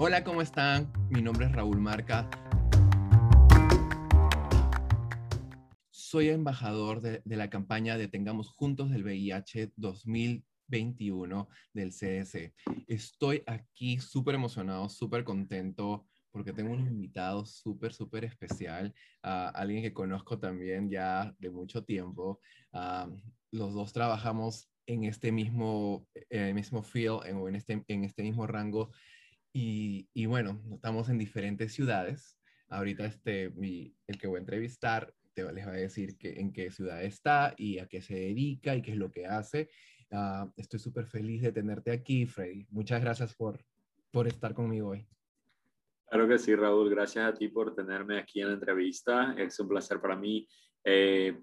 Hola, ¿cómo están? Mi nombre es Raúl Marca. Soy embajador de, la campaña Detengamos Juntos del VIH 2021 del CDC. Estoy aquí súper emocionado, súper contento porque tengo un invitado súper, súper especial, alguien que conozco también ya de mucho tiempo. Ah, los dos trabajamos en este mismo, en mismo field, en, este, en este mismo rango y, bueno, estamos en diferentes ciudades. Ahorita este, el que voy a entrevistar te, les va a decir que, en qué ciudad está y a qué se dedica y qué es lo que hace. Ah, estoy súper feliz de tenerte aquí, Freddy. Muchas gracias por, por estar conmigo hoy. Claro que sí, Raúl. Gracias a ti por tenerme aquí en la entrevista. Es un placer para mí. Eh,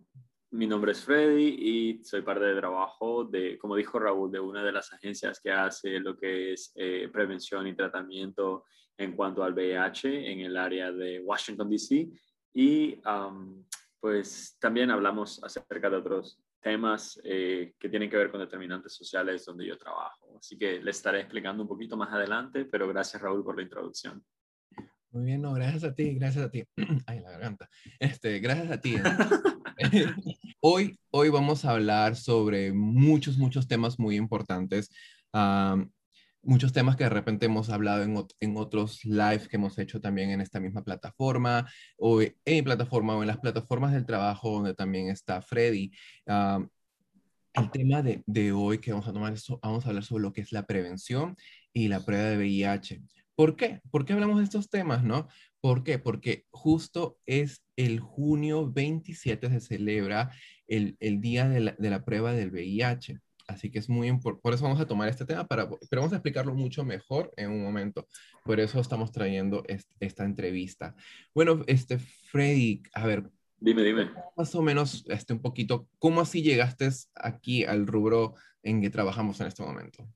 mi nombre es Freddy y soy parte de trabajo de, como dijo Raúl, de una de las agencias que hace lo que es eh, prevención y tratamiento en cuanto al VIH en el área de Washington, D.C. Y pues también hablamos acerca de otros temas eh, que tienen que ver con determinantes sociales donde yo trabajo. Así que les estaré explicando un poquito más adelante, pero gracias Raúl por la introducción. Muy bien, no, gracias a ti, gracias a ti. Ay, la garganta. Este, gracias a ti. hoy, hoy vamos a hablar sobre muchos, muchos temas muy importantes. muchos temas que de repente hemos hablado en, en, otros lives que hemos hecho también en esta misma plataforma, o en mi plataforma, o en las plataformas del trabajo donde también está Freddy. el tema de, de, hoy que vamos a tomar, es, vamos a hablar sobre lo que es la prevención y la prueba de VIH. ¿Por qué? ¿Por qué hablamos de estos temas, no? ¿Por qué? Porque justo es el junio 27 se celebra el, día de la, prueba del VIH. Así que es muy importante, por eso vamos a tomar este tema, para, pero vamos a explicarlo mucho mejor en un momento. Por eso estamos trayendo esta entrevista. Bueno, este, Freddy, a ver. Dime, dime. Más o menos, este, un poquito, ¿cómo así llegaste aquí al rubro en que trabajamos en este momento?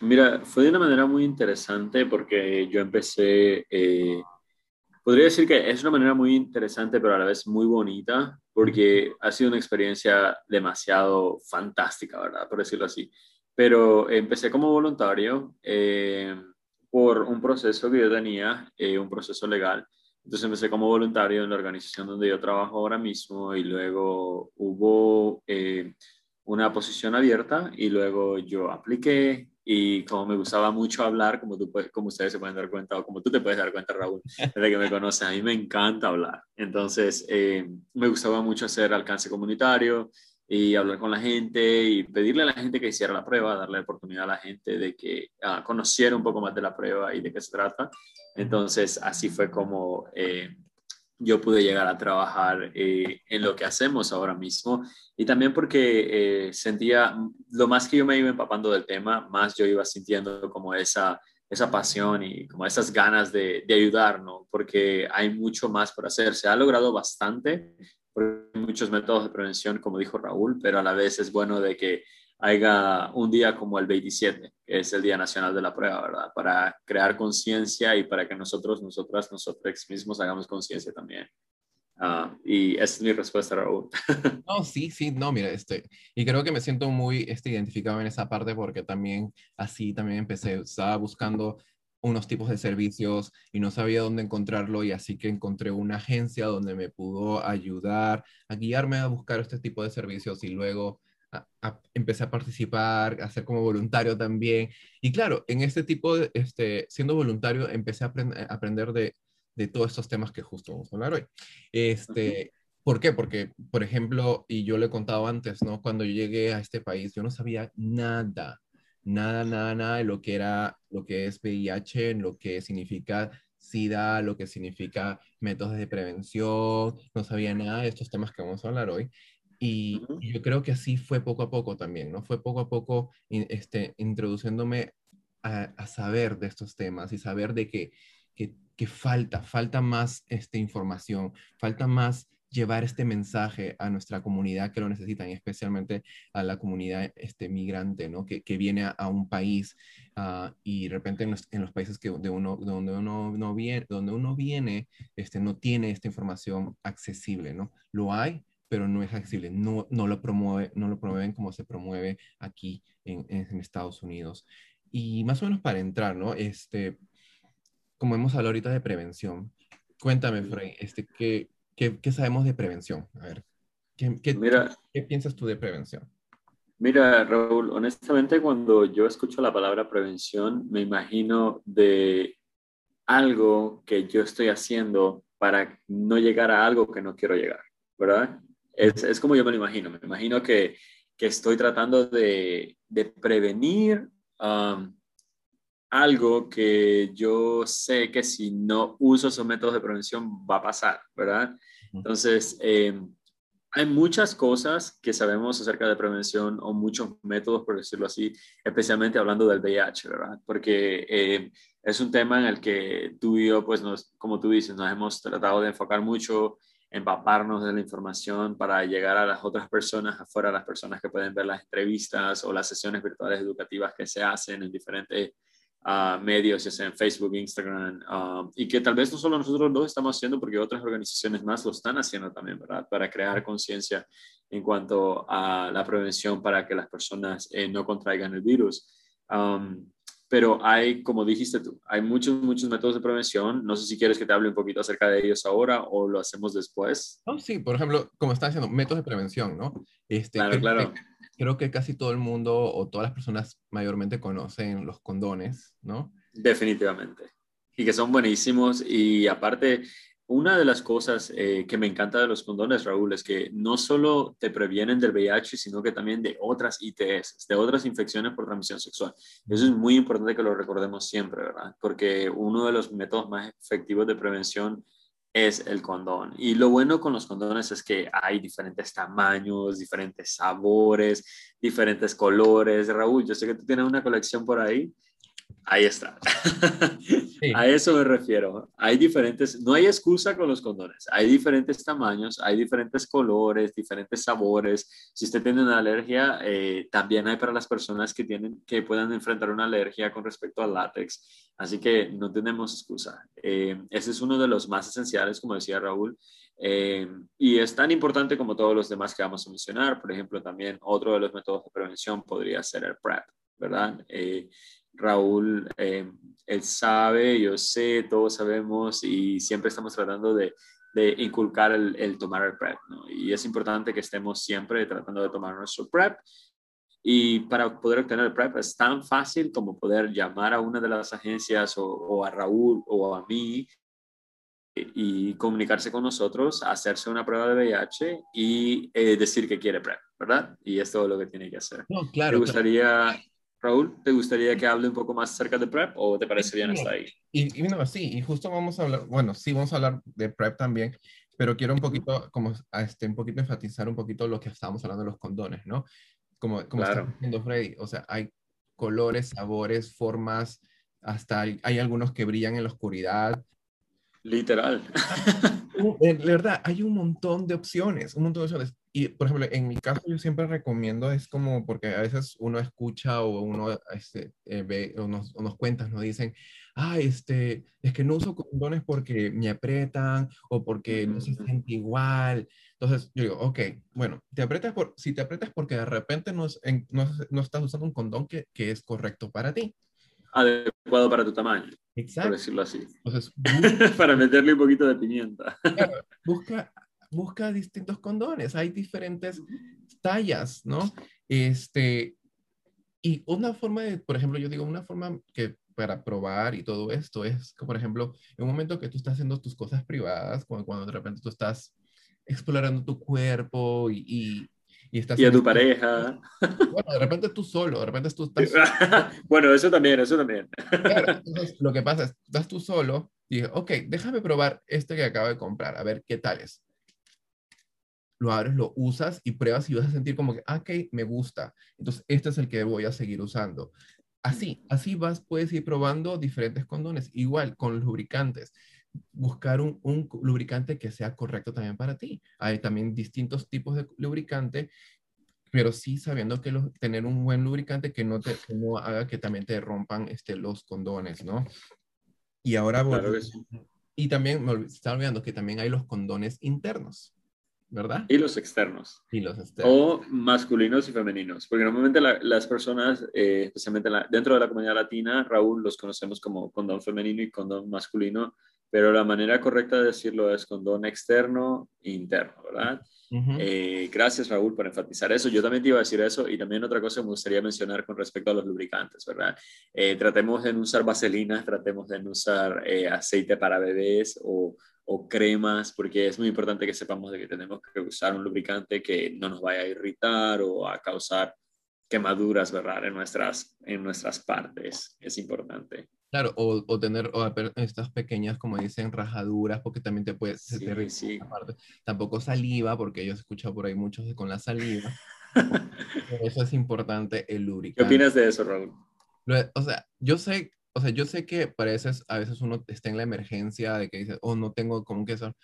Mira, fue de una manera muy interesante porque yo empecé eh, Podría decir que es una manera muy interesante, pero a la vez muy bonita, porque ha sido una experiencia demasiado fantástica, ¿verdad? Por decirlo así. Pero empecé como voluntario eh, por un proceso que yo tenía, eh, un proceso legal. Entonces empecé como voluntario en la organización donde yo trabajo ahora mismo y luego hubo eh, una posición abierta y luego yo apliqué, y como me gustaba mucho hablar, como, tú como ustedes se pueden dar cuenta, o como tú te puedes dar cuenta, Raúl, desde que me conoces, a mí me encanta hablar. Entonces, eh, me gustaba mucho hacer alcance comunitario y hablar con la gente y pedirle a la gente que hiciera la prueba, darle la oportunidad a la gente de que ah, conociera un poco más de la prueba y de qué se trata. Entonces, así fue como eh, yo pude llegar a trabajar eh, en lo que hacemos ahora mismo y también porque eh, sentía, lo más que yo me iba empapando del tema, más yo iba sintiendo como esa, esa pasión y como esas ganas de, de ayudar, ¿no? Porque hay mucho más por hacer. Se ha logrado bastante por muchos métodos de prevención, como dijo Raúl, pero a la vez es bueno de que haya un día como el 27, que es el Día Nacional de la Prueba, ¿verdad? Para crear conciencia y para que nosotros, nosotras, nosotros mismos hagamos conciencia también. Ah, y esa es mi respuesta, Raúl. No, sí, sí, no, mira, este, y creo que me siento muy este, identificado en esa parte porque también así también empecé, estaba buscando unos tipos de servicios y no sabía dónde encontrarlo y así que encontré una agencia donde me pudo ayudar a guiarme a buscar este tipo de servicios y luego empecé a participar, a ser como voluntario también. Y claro, en este tipo de, este, siendo voluntario, empecé a, aprender de, de, todos estos temas que justo vamos a hablar hoy. Este, ¿Por qué? Porque, por ejemplo, y yo le he contado antes, ¿no? Cuando yo llegué a este país, yo no sabía nada, nada, nada, nada de lo que era, lo que es VIH, lo que significa SIDA, lo que significa métodos de prevención, no sabía nada de estos temas que vamos a hablar hoy. Y, yo creo que así fue poco a poco también, ¿no? Fue poco a poco este, introduciéndome a, saber de estos temas y saber de que, que, que, falta, falta más este, información, falta más llevar este mensaje a nuestra comunidad que lo necesitan, y especialmente a la comunidad este, migrante, ¿no? Que, que viene a, un país uh, y de repente en los, en los, países que de uno, donde, uno no viene, donde uno viene este, no tiene esta información accesible, ¿no? Lo hay, pero no es accesible, no, no, lo, promueve, no lo promueven como se promueve aquí en, en, Estados Unidos. Y más o menos para entrar, ¿no? Este, como hemos hablado ahorita de prevención, cuéntame, Frey, este, ¿qué, qué, qué sabemos de prevención? A ver, ¿qué, qué, Mira, ¿qué piensas tú de prevención? Mira, Raúl, honestamente cuando yo escucho la palabra prevención, me imagino de algo que yo estoy haciendo para no llegar a algo que no quiero llegar, ¿verdad? Es, es como yo me lo imagino. Me imagino que, que estoy tratando de, de prevenir um, algo que yo sé que si no uso esos métodos de prevención va a pasar, ¿verdad? Entonces, eh, hay muchas cosas que sabemos acerca de prevención o muchos métodos, por decirlo así, especialmente hablando del VIH, ¿verdad? Porque eh, es un tema en el que tú y yo, pues, nos, como tú dices, nos hemos tratado de enfocar mucho, empaparnos de la información para llegar a las otras personas, afuera, las personas que pueden ver las entrevistas o las sesiones virtuales educativas que se hacen en diferentes medios, ya sea en Facebook, Instagram, um, y que tal vez no solo nosotros lo estamos haciendo, porque otras organizaciones más lo están haciendo también, ¿verdad? Para crear conciencia en cuanto a la prevención para que las personas eh, no contraigan el virus. Pero hay, como dijiste tú, hay muchos, muchos métodos de prevención. No sé si quieres que te hable un poquito acerca de ellos ahora o lo hacemos después. No, sí, por ejemplo, como están diciendo, métodos de prevención, ¿no? Este, claro, claro creo que casi todo el mundo o todas las personas mayormente conocen los condones, ¿no? Definitivamente. Y que son buenísimos. Y aparte, una de las cosas eh, que me encanta de los condones, Raúl, es que no solo te previenen del VIH, sino que también de otras ITS, de otras infecciones por transmisión sexual. Eso es muy importante que lo recordemos siempre, ¿verdad? Porque uno de los métodos más efectivos de prevención es el condón. Y lo bueno con los condones es que hay diferentes tamaños, diferentes sabores, diferentes colores. Raúl, yo sé que tú tienes una colección por ahí. Ahí está. A eso me refiero. Hay diferentes, no hay excusa con los condones. Hay diferentes tamaños, hay diferentes colores, diferentes sabores. Si usted tiene una alergia, eh, también hay para las personas que tienen, que puedan enfrentar una alergia con respecto al látex. Así que no tenemos excusa. Eh, ese es uno de los más esenciales, como decía Raúl. Eh, y es tan importante como todos los demás que vamos a mencionar. Por ejemplo, también otro de los métodos de prevención podría ser el PrEP, ¿verdad? Raúl, eh, él sabe, yo sé, todos sabemos y siempre estamos tratando de, de inculcar el, el, tomar el PrEP, ¿no? Y es importante que estemos siempre tratando de tomar nuestro PrEP. Y para poder obtener el PrEP es tan fácil como poder llamar a una de las agencias o, o a Raúl o a mí y comunicarse con nosotros, hacerse una prueba de VIH y eh, decir que quiere PrEP, ¿verdad? Y es todo lo que tiene que hacer. No, claro. Me gustaría, Raúl, ¿te gustaría que hable un poco más acerca de PrEP o te parece bien hasta ahí? Y, y no, sí, y justo vamos a hablar, bueno, sí, vamos a hablar de PrEP también, pero quiero un poquito, como, este, un poquito enfatizar un poquito lo que estábamos hablando de los condones, ¿no? Como, como Claro. está diciendo Freddy, o sea, hay colores, sabores, formas, hasta hay, hay algunos que brillan en la oscuridad. Literal. En verdad, hay un montón de opciones, un montón de opciones. Y, por ejemplo, en mi caso yo siempre recomiendo, es como, porque a veces uno escucha o uno este, eh, ve o nos, o nos cuentas, nos dicen, ah, este, es que no uso condones porque me aprietan o porque no se siente igual. Entonces yo digo, ok, bueno, te aprietas por, si te aprietas porque de repente no, es- en- no, no estás usando un condón que, que es correcto para ti. Adecuado para tu tamaño, por Exacto. decirlo así. Entonces, para meterle un poquito de pimienta. Claro, busca, busca distintos condones, hay diferentes tallas, ¿no? Este, y una forma de, por ejemplo, yo digo, una forma que para probar y todo esto es que, por ejemplo, en un momento que tú estás haciendo tus cosas privadas, cuando, cuando de repente tú estás explorando tu cuerpo y, y, y estás... Y a tu este- pareja. Bueno, de repente tú solo, de repente tú estás bueno, eso también, eso también. Claro, entonces lo que pasa es, estás tú solo y dije, ok, déjame probar este que acabo de comprar, a ver qué tal es. Lo abres, lo usas y pruebas y vas a sentir como que, ah, ok, me gusta. Entonces, este es el que voy a seguir usando. Así, así vas, puedes ir probando diferentes condones. Igual con los lubricantes. Buscar un, un lubricante que sea correcto también para ti. Hay también distintos tipos de lubricante, pero sí sabiendo que los- tener un buen lubricante que no, te, que no haga que también te rompan este, los condones, ¿no? Y ahora, Claro que sí. y también me estaba olvidando que también hay los condones internos. ¿Verdad? Y los externos. Y los externos. O masculinos y femeninos, porque normalmente las personas, eh, especialmente dentro de la comunidad latina, Raúl, los conocemos como condón femenino y condón masculino, pero la manera correcta de decirlo es condón externo e interno, ¿verdad? Eh, gracias Raúl por enfatizar eso. Yo también te iba a decir eso y también otra cosa que me gustaría mencionar con respecto a los lubricantes, ¿verdad? Eh, tratemos de no usar vaselinas, tratemos de no usar aceite para bebés o o cremas, porque es muy importante que sepamos de que tenemos que usar un lubricante que no nos vaya a irritar o a causar quemaduras, ¿verdad? En nuestras, en nuestras partes. Es importante. Claro, o, o tener estas pequeñas, como dicen, rajaduras, porque también te puede sí, sí. Tampoco saliva, porque yo he escuchado por ahí muchos con la saliva. eso es importante, el lubricante. ¿Qué opinas de eso, Raúl? O sea, yo sé o sea, yo sé que para veces, a veces uno está en la emergencia de que dices, oh, no tengo como que eso.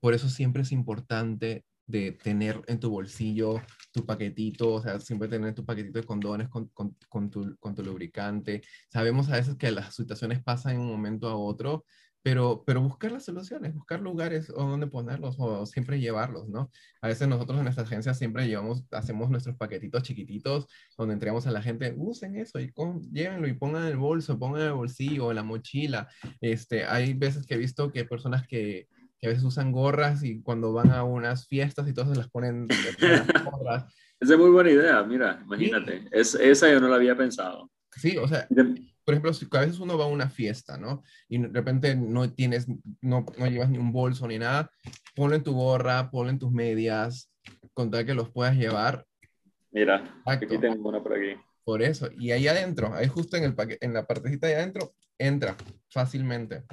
Por eso siempre es importante de tener en tu bolsillo tu paquetito, o sea, siempre tener tu paquetito de condones con, con, con, tu, con tu lubricante. Sabemos a veces que las situaciones pasan de un momento a otro pero, pero buscar las soluciones, buscar lugares o donde ponerlos o siempre llevarlos, ¿no? A veces nosotros en nuestra agencia siempre llevamos, hacemos nuestros paquetitos chiquititos donde entregamos a la gente, usen eso y con, llévenlo y pongan en el bolso, pongan en el bolsillo, en la mochila. Este, hay veces que he visto que personas que, que a veces usan gorras y cuando van a unas fiestas y todas se las ponen. Esa es muy buena idea, mira, imagínate. Es, esa yo no la había pensado. Sí, o sea, por ejemplo, si a veces uno va a una fiesta, ¿no? Y de repente no tienes, no, no llevas ni un bolso ni nada, ponlo en tu gorra, ponlo en tus medias, con tal que los puedas llevar. Mira, aquí tengo una por aquí. Por eso, y ahí adentro, ahí justo en, el en la partecita de adentro, entra fácilmente.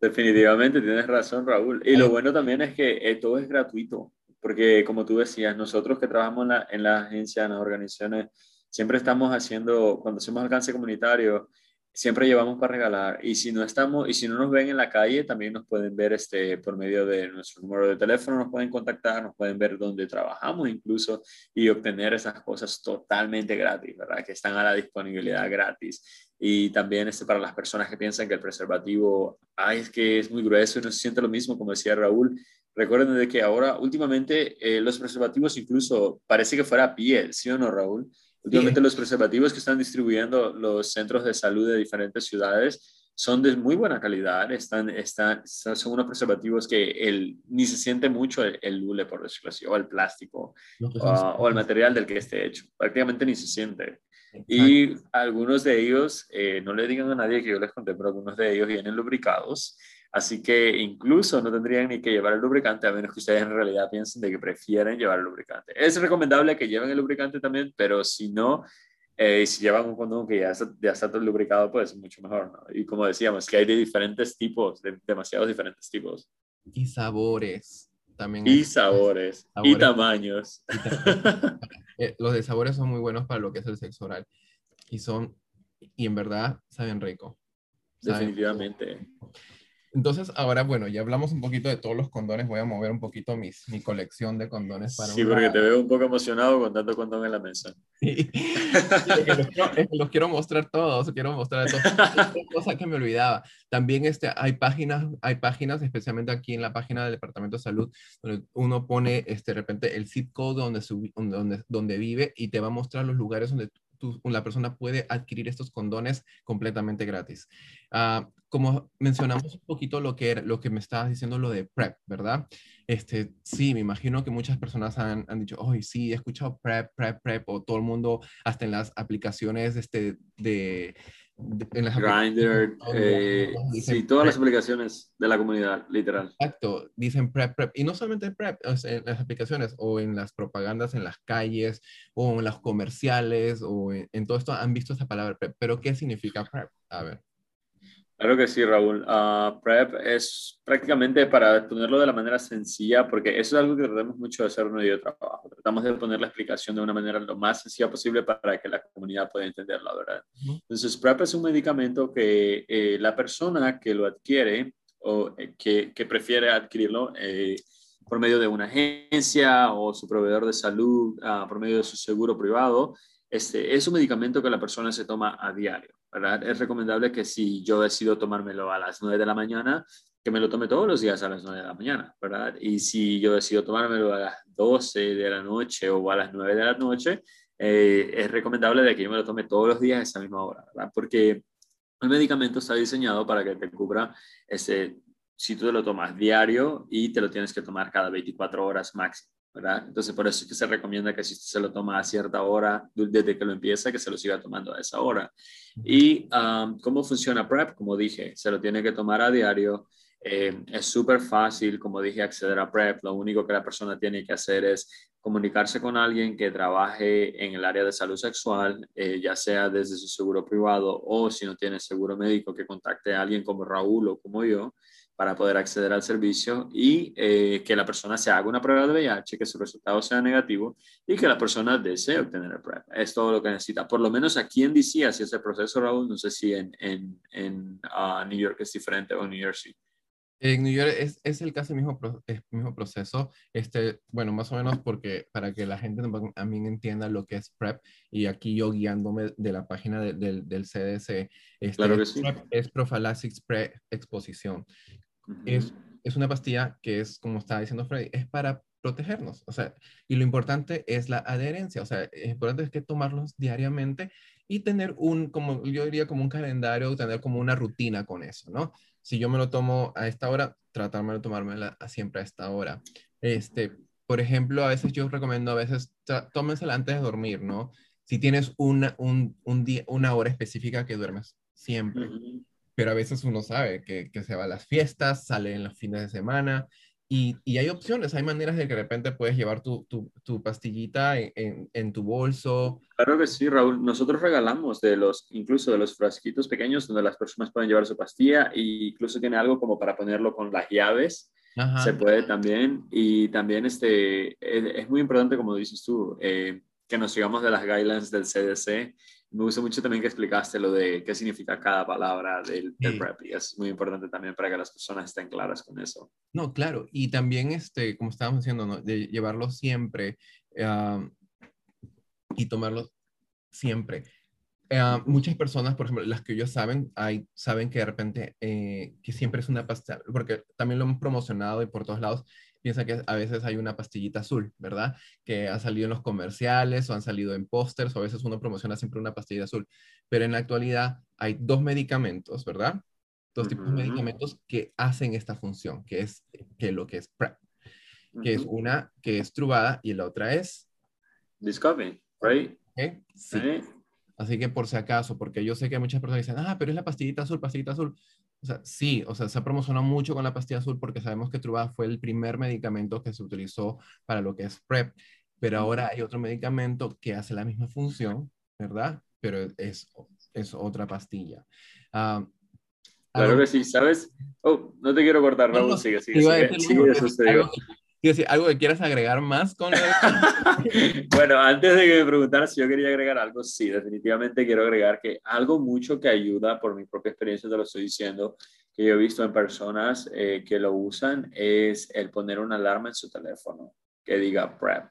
Definitivamente, tienes razón, Raúl. Y lo bueno también es que eh, todo es gratuito, porque como tú decías, nosotros que trabajamos en la, en la agencia, en las organizaciones, siempre estamos haciendo, cuando hacemos alcance comunitario, siempre llevamos para regalar. Y si no estamos, y si no nos ven en la calle, también nos pueden ver este, por medio de nuestro número de teléfono, nos pueden contactar, nos pueden ver dónde trabajamos incluso y obtener esas cosas totalmente gratis, ¿verdad? Que están a la disponibilidad gratis. Y también este, para las personas que piensan que el preservativo, ay, es que es muy grueso y no se siente lo mismo, como decía Raúl. Recuerden de que ahora, últimamente, eh, los preservativos incluso parece que fuera piel, ¿sí o no, Raúl? Últimamente los preservativos que están distribuyendo los centros de salud de diferentes ciudades son de muy buena calidad, están, están, son unos preservativos que el, ni se siente mucho el, el lule, por decirlo así, o el plástico, o, el material del que esté hecho, prácticamente ni se siente. Y algunos de ellos, eh, no le digan a nadie que yo les conté, pero algunos de ellos vienen lubricados Así que incluso no tendrían ni que llevar el lubricante a menos que ustedes en realidad piensen de que prefieren llevar el lubricante. Es recomendable que lleven el lubricante también, pero si no, eh, si llevan un condón que ya está, ya está todo lubricado, pues mucho mejor. ¿no? Y como decíamos, que hay de diferentes tipos, de demasiados diferentes tipos. Y sabores. También y sabores, Y tamaños. Eh, los de sabores son muy buenos para lo que es el sexo oral. Y son, y en verdad, saben rico. Definitivamente. Entonces, ahora, bueno, ya hablamos un poquito de todos los condones. Voy a mover un poquito mis, mi colección de condones para Sí, porque te veo un poco emocionado con tanto condón en la mesa. Sí. los, quiero, mostrar todos, quiero mostrar todos. cosa que me olvidaba. También este, hay, páginas, hay páginas, especialmente aquí en la página del Departamento de Salud, donde uno pone este, de repente el zip code donde, donde, donde vive y te va a mostrar los lugares donde la persona puede adquirir estos condones completamente gratis. Uh, como mencionamos un poquito lo que, lo que me estabas diciendo, lo de PrEP, ¿verdad? Este, sí, me imagino que muchas personas han, han dicho, oh, sí, he escuchado PrEP, PrEP, PrEP, o todo el mundo, hasta en las aplicaciones este, de, en las Grindr, eh, sí, todas las aplicaciones de la comunidad, literal. Exacto, dicen PrEP, PrEP. Y no solamente PrEP, en las aplicaciones o en las propagandas en las calles o en los comerciales o en, todo esto han visto esa palabra PrEP. Pero ¿qué significa PrEP? A ver. Claro que sí, Raúl. Uh, PrEP es prácticamente para ponerlo de la manera sencilla, porque eso es algo que tratamos mucho de hacer en medio de trabajo. Tratamos de poner la explicación de una manera lo más sencilla posible para que la comunidad pueda entenderla, ¿verdad? Entonces, PrEP es un medicamento que eh, la persona que lo adquiere o eh, que, que, prefiere adquirirlo eh, por medio de una agencia o su proveedor de salud, uh, por medio de su seguro privado, este, es un medicamento que la persona se toma a diario. ¿Verdad? Es recomendable que si yo decido tomármelo a las 9 de la mañana, que me lo tome todos los días a las 9 de la mañana, ¿verdad? Y si yo decido tomármelo a las 12 de la noche o a las 9 de la noche, eh, es recomendable de que yo me lo tome todos los días a esa misma hora, ¿verdad? Porque el medicamento está diseñado para que te cubra ese, si tú te lo tomas diario y te lo tienes que tomar cada 24 horas máximo. ¿Verdad? Entonces, por eso es que se recomienda que si usted se lo toma a cierta hora, desde que lo empieza, que se lo siga tomando a esa hora. ¿Y um, cómo funciona PrEP? Como dije, se lo tiene que tomar a diario. Eh, es súper fácil, como dije, acceder a PrEP. Lo único que la persona tiene que hacer es comunicarse con alguien que trabaje en el área de salud sexual, eh, ya sea desde su seguro privado o si no tiene seguro médico, que contacte a alguien como Raúl o como yo para poder acceder al servicio y eh, que la persona se haga una prueba de VIH, que su resultado sea negativo y que la persona desee obtener el PrEP. Es todo lo que necesita. Por lo menos aquí en DC, así es el proceso, Raúl. No sé si en, en, en uh, New York es diferente o en New Jersey. En New York es, es el casi mismo, mismo proceso, este, bueno, más o menos porque para que la gente también entienda lo que es PrEP, y aquí yo guiándome de la página del CDC, este, claro que sí. PrEP es Prophylaxis Pre-Exposición es, es una pastilla que es, como estaba diciendo Freddy, es para protegernos. O sea, y lo importante es la adherencia. O sea, es importante es que tomarlos diariamente y tener un, como yo diría, como un calendario, tener como una rutina con eso, ¿no? Si yo me lo tomo a esta hora, tratarme de tomármela siempre a esta hora. Este, por ejemplo, a veces yo recomiendo, a veces tómensela antes de dormir, ¿no? Si tienes una, un, un día, una hora específica que duermes siempre pero a veces uno sabe que, que, se va a las fiestas, sale en los fines de semana y, y, hay opciones, hay maneras de que de repente puedes llevar tu, tu, tu pastillita en, en, tu bolso. Claro que sí, Raúl. Nosotros regalamos de los, incluso de los frasquitos pequeños donde las personas pueden llevar su pastilla e incluso tiene algo como para ponerlo con las llaves. Se puede también. Y también este, es, es muy importante, como dices tú, eh, que nos sigamos de las guidelines del CDC me gusta mucho también que explicaste lo de qué significa cada palabra del, PrEP y es muy importante también para que las personas estén claras con eso. No, claro, y también, este, como estábamos diciendo, ¿no? de llevarlo siempre y tomarlo siempre. Uh, muchas personas, por ejemplo, las que ellos saben, hay, saben que de repente, eh, que siempre es una pastilla, porque también lo hemos promocionado y por todos lados, piensa que a veces hay una pastillita azul, ¿verdad? Que ha salido en los comerciales o han salido en pósters o a veces uno promociona siempre una pastilla azul. Pero en la actualidad hay dos medicamentos, ¿verdad? Dos tipos de medicamentos que hacen esta función, que es que lo que es PrEP, que es una que es trubada y la otra es... Discovery, right? Sí. Así que por si acaso, porque yo sé que muchas personas dicen, ah, pero es la pastillita azul, pastillita azul. O sea, sí, o sea, se ha promocionado mucho con la pastilla azul porque sabemos que Truva fue el primer medicamento que se utilizó para lo que es PrEP, pero ahora hay otro medicamento que hace la misma función, ¿verdad? Pero es, es otra pastilla. Ah, claro que sí, ¿sabes? Oh, no te quiero cortar, Raúl, sigue, sigue, sigue, sigue, sigue ¿Algo que quieras agregar más con Bueno, antes de que me preguntaras si yo quería agregar algo, sí, definitivamente quiero agregar que algo mucho que ayuda, por mi propia experiencia te lo estoy diciendo, que yo he visto en personas eh, que lo usan, es el poner una alarma en su teléfono que diga PrEP.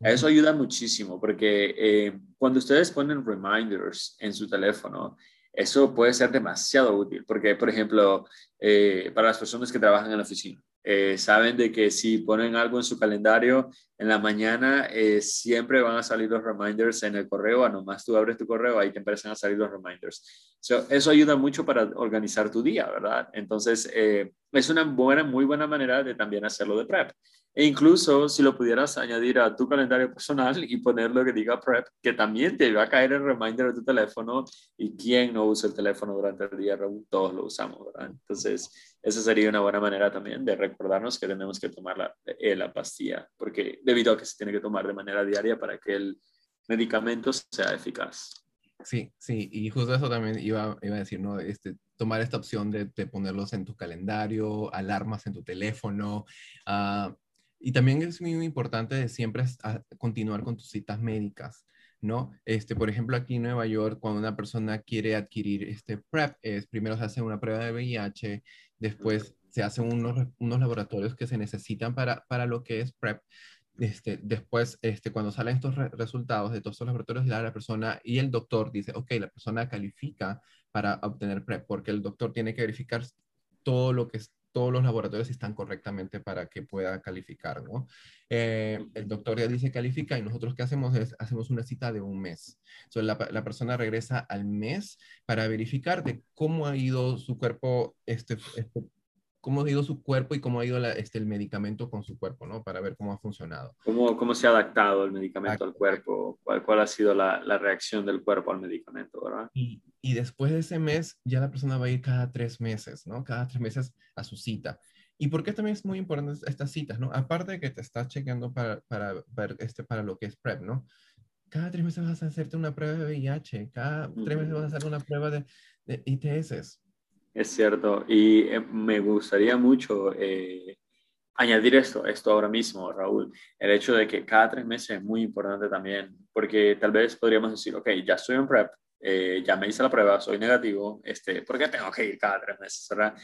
Eso ayuda muchísimo porque eh, cuando ustedes ponen reminders en su teléfono, eso puede ser demasiado útil porque, por ejemplo, eh, para las personas que trabajan en la oficina, eh, saben de que si ponen algo en su calendario en la mañana, eh, siempre van a salir los reminders en el correo, a nomás tú abres tu correo, ahí te empiezan a salir los reminders. eso ayuda mucho para organizar tu día, ¿verdad? Entonces, eh, es una buena, muy buena manera de también hacerlo de prep. E incluso si lo pudieras añadir a tu calendario personal y ponerlo que diga prep, que también te va a caer el reminder de tu teléfono y quién no usa el teléfono durante el día, todos lo usamos, ¿verdad? Entonces, esa sería una buena manera también de recordarnos que tenemos que tomar la, eh, la pastilla, porque debido a que se tiene que tomar de manera diaria para que el medicamento sea eficaz. Sí, sí, y justo eso también iba, iba a decir, ¿no? Este, tomar esta opción de, de, ponerlos en tu calendario, alarmas en tu teléfono, uh, y también es muy importante siempre continuar con tus citas médicas, ¿no? Este, por ejemplo, aquí en Nueva York, cuando una persona quiere adquirir este PrEP, es, primero se hace una prueba de VIH, después se hacen unos, unos laboratorios que se necesitan para, para lo que es PrEP. Este, después, este, cuando salen estos resultados de todos estos laboratorios, la, la persona y el doctor dice, ok, la persona califica para obtener PrEP, porque el doctor tiene que verificar todo lo que es todos los laboratorios están correctamente para que pueda calificar, ¿no? Eh, el doctor ya dice califica y nosotros qué hacemos es, hacemos una cita de un mes. Entonces la, la, persona regresa al mes para verificar de cómo ha ido su cuerpo este, este cómo ha ido su cuerpo y cómo ha ido este, el medicamento con su cuerpo, ¿no? Para ver cómo ha funcionado. ¿Cómo, cómo se ha adaptado el medicamento al cuerpo? ¿Cuál, ¿Cuál, ha sido la, la, reacción del cuerpo al medicamento, verdad? Y, y, después de ese mes, ya la persona va a ir cada tres meses, ¿no? Cada tres meses a su cita. ¿Y por qué también es muy importante estas citas, no? Aparte de que te estás chequeando para, para, ver este, para lo que es PrEP, ¿no? Cada tres meses vas a hacerte una prueba de VIH, cada tres meses vas a hacer una prueba de, de ITS es cierto, y eh, me gustaría mucho eh, añadir esto, esto ahora mismo, Raúl, el hecho de que cada tres meses es muy importante también, porque tal vez podríamos decir, ok, ya estoy en PrEP, eh, ya me hice la prueba, soy negativo, este, ¿por qué tengo que ir cada tres meses? ¿verdad?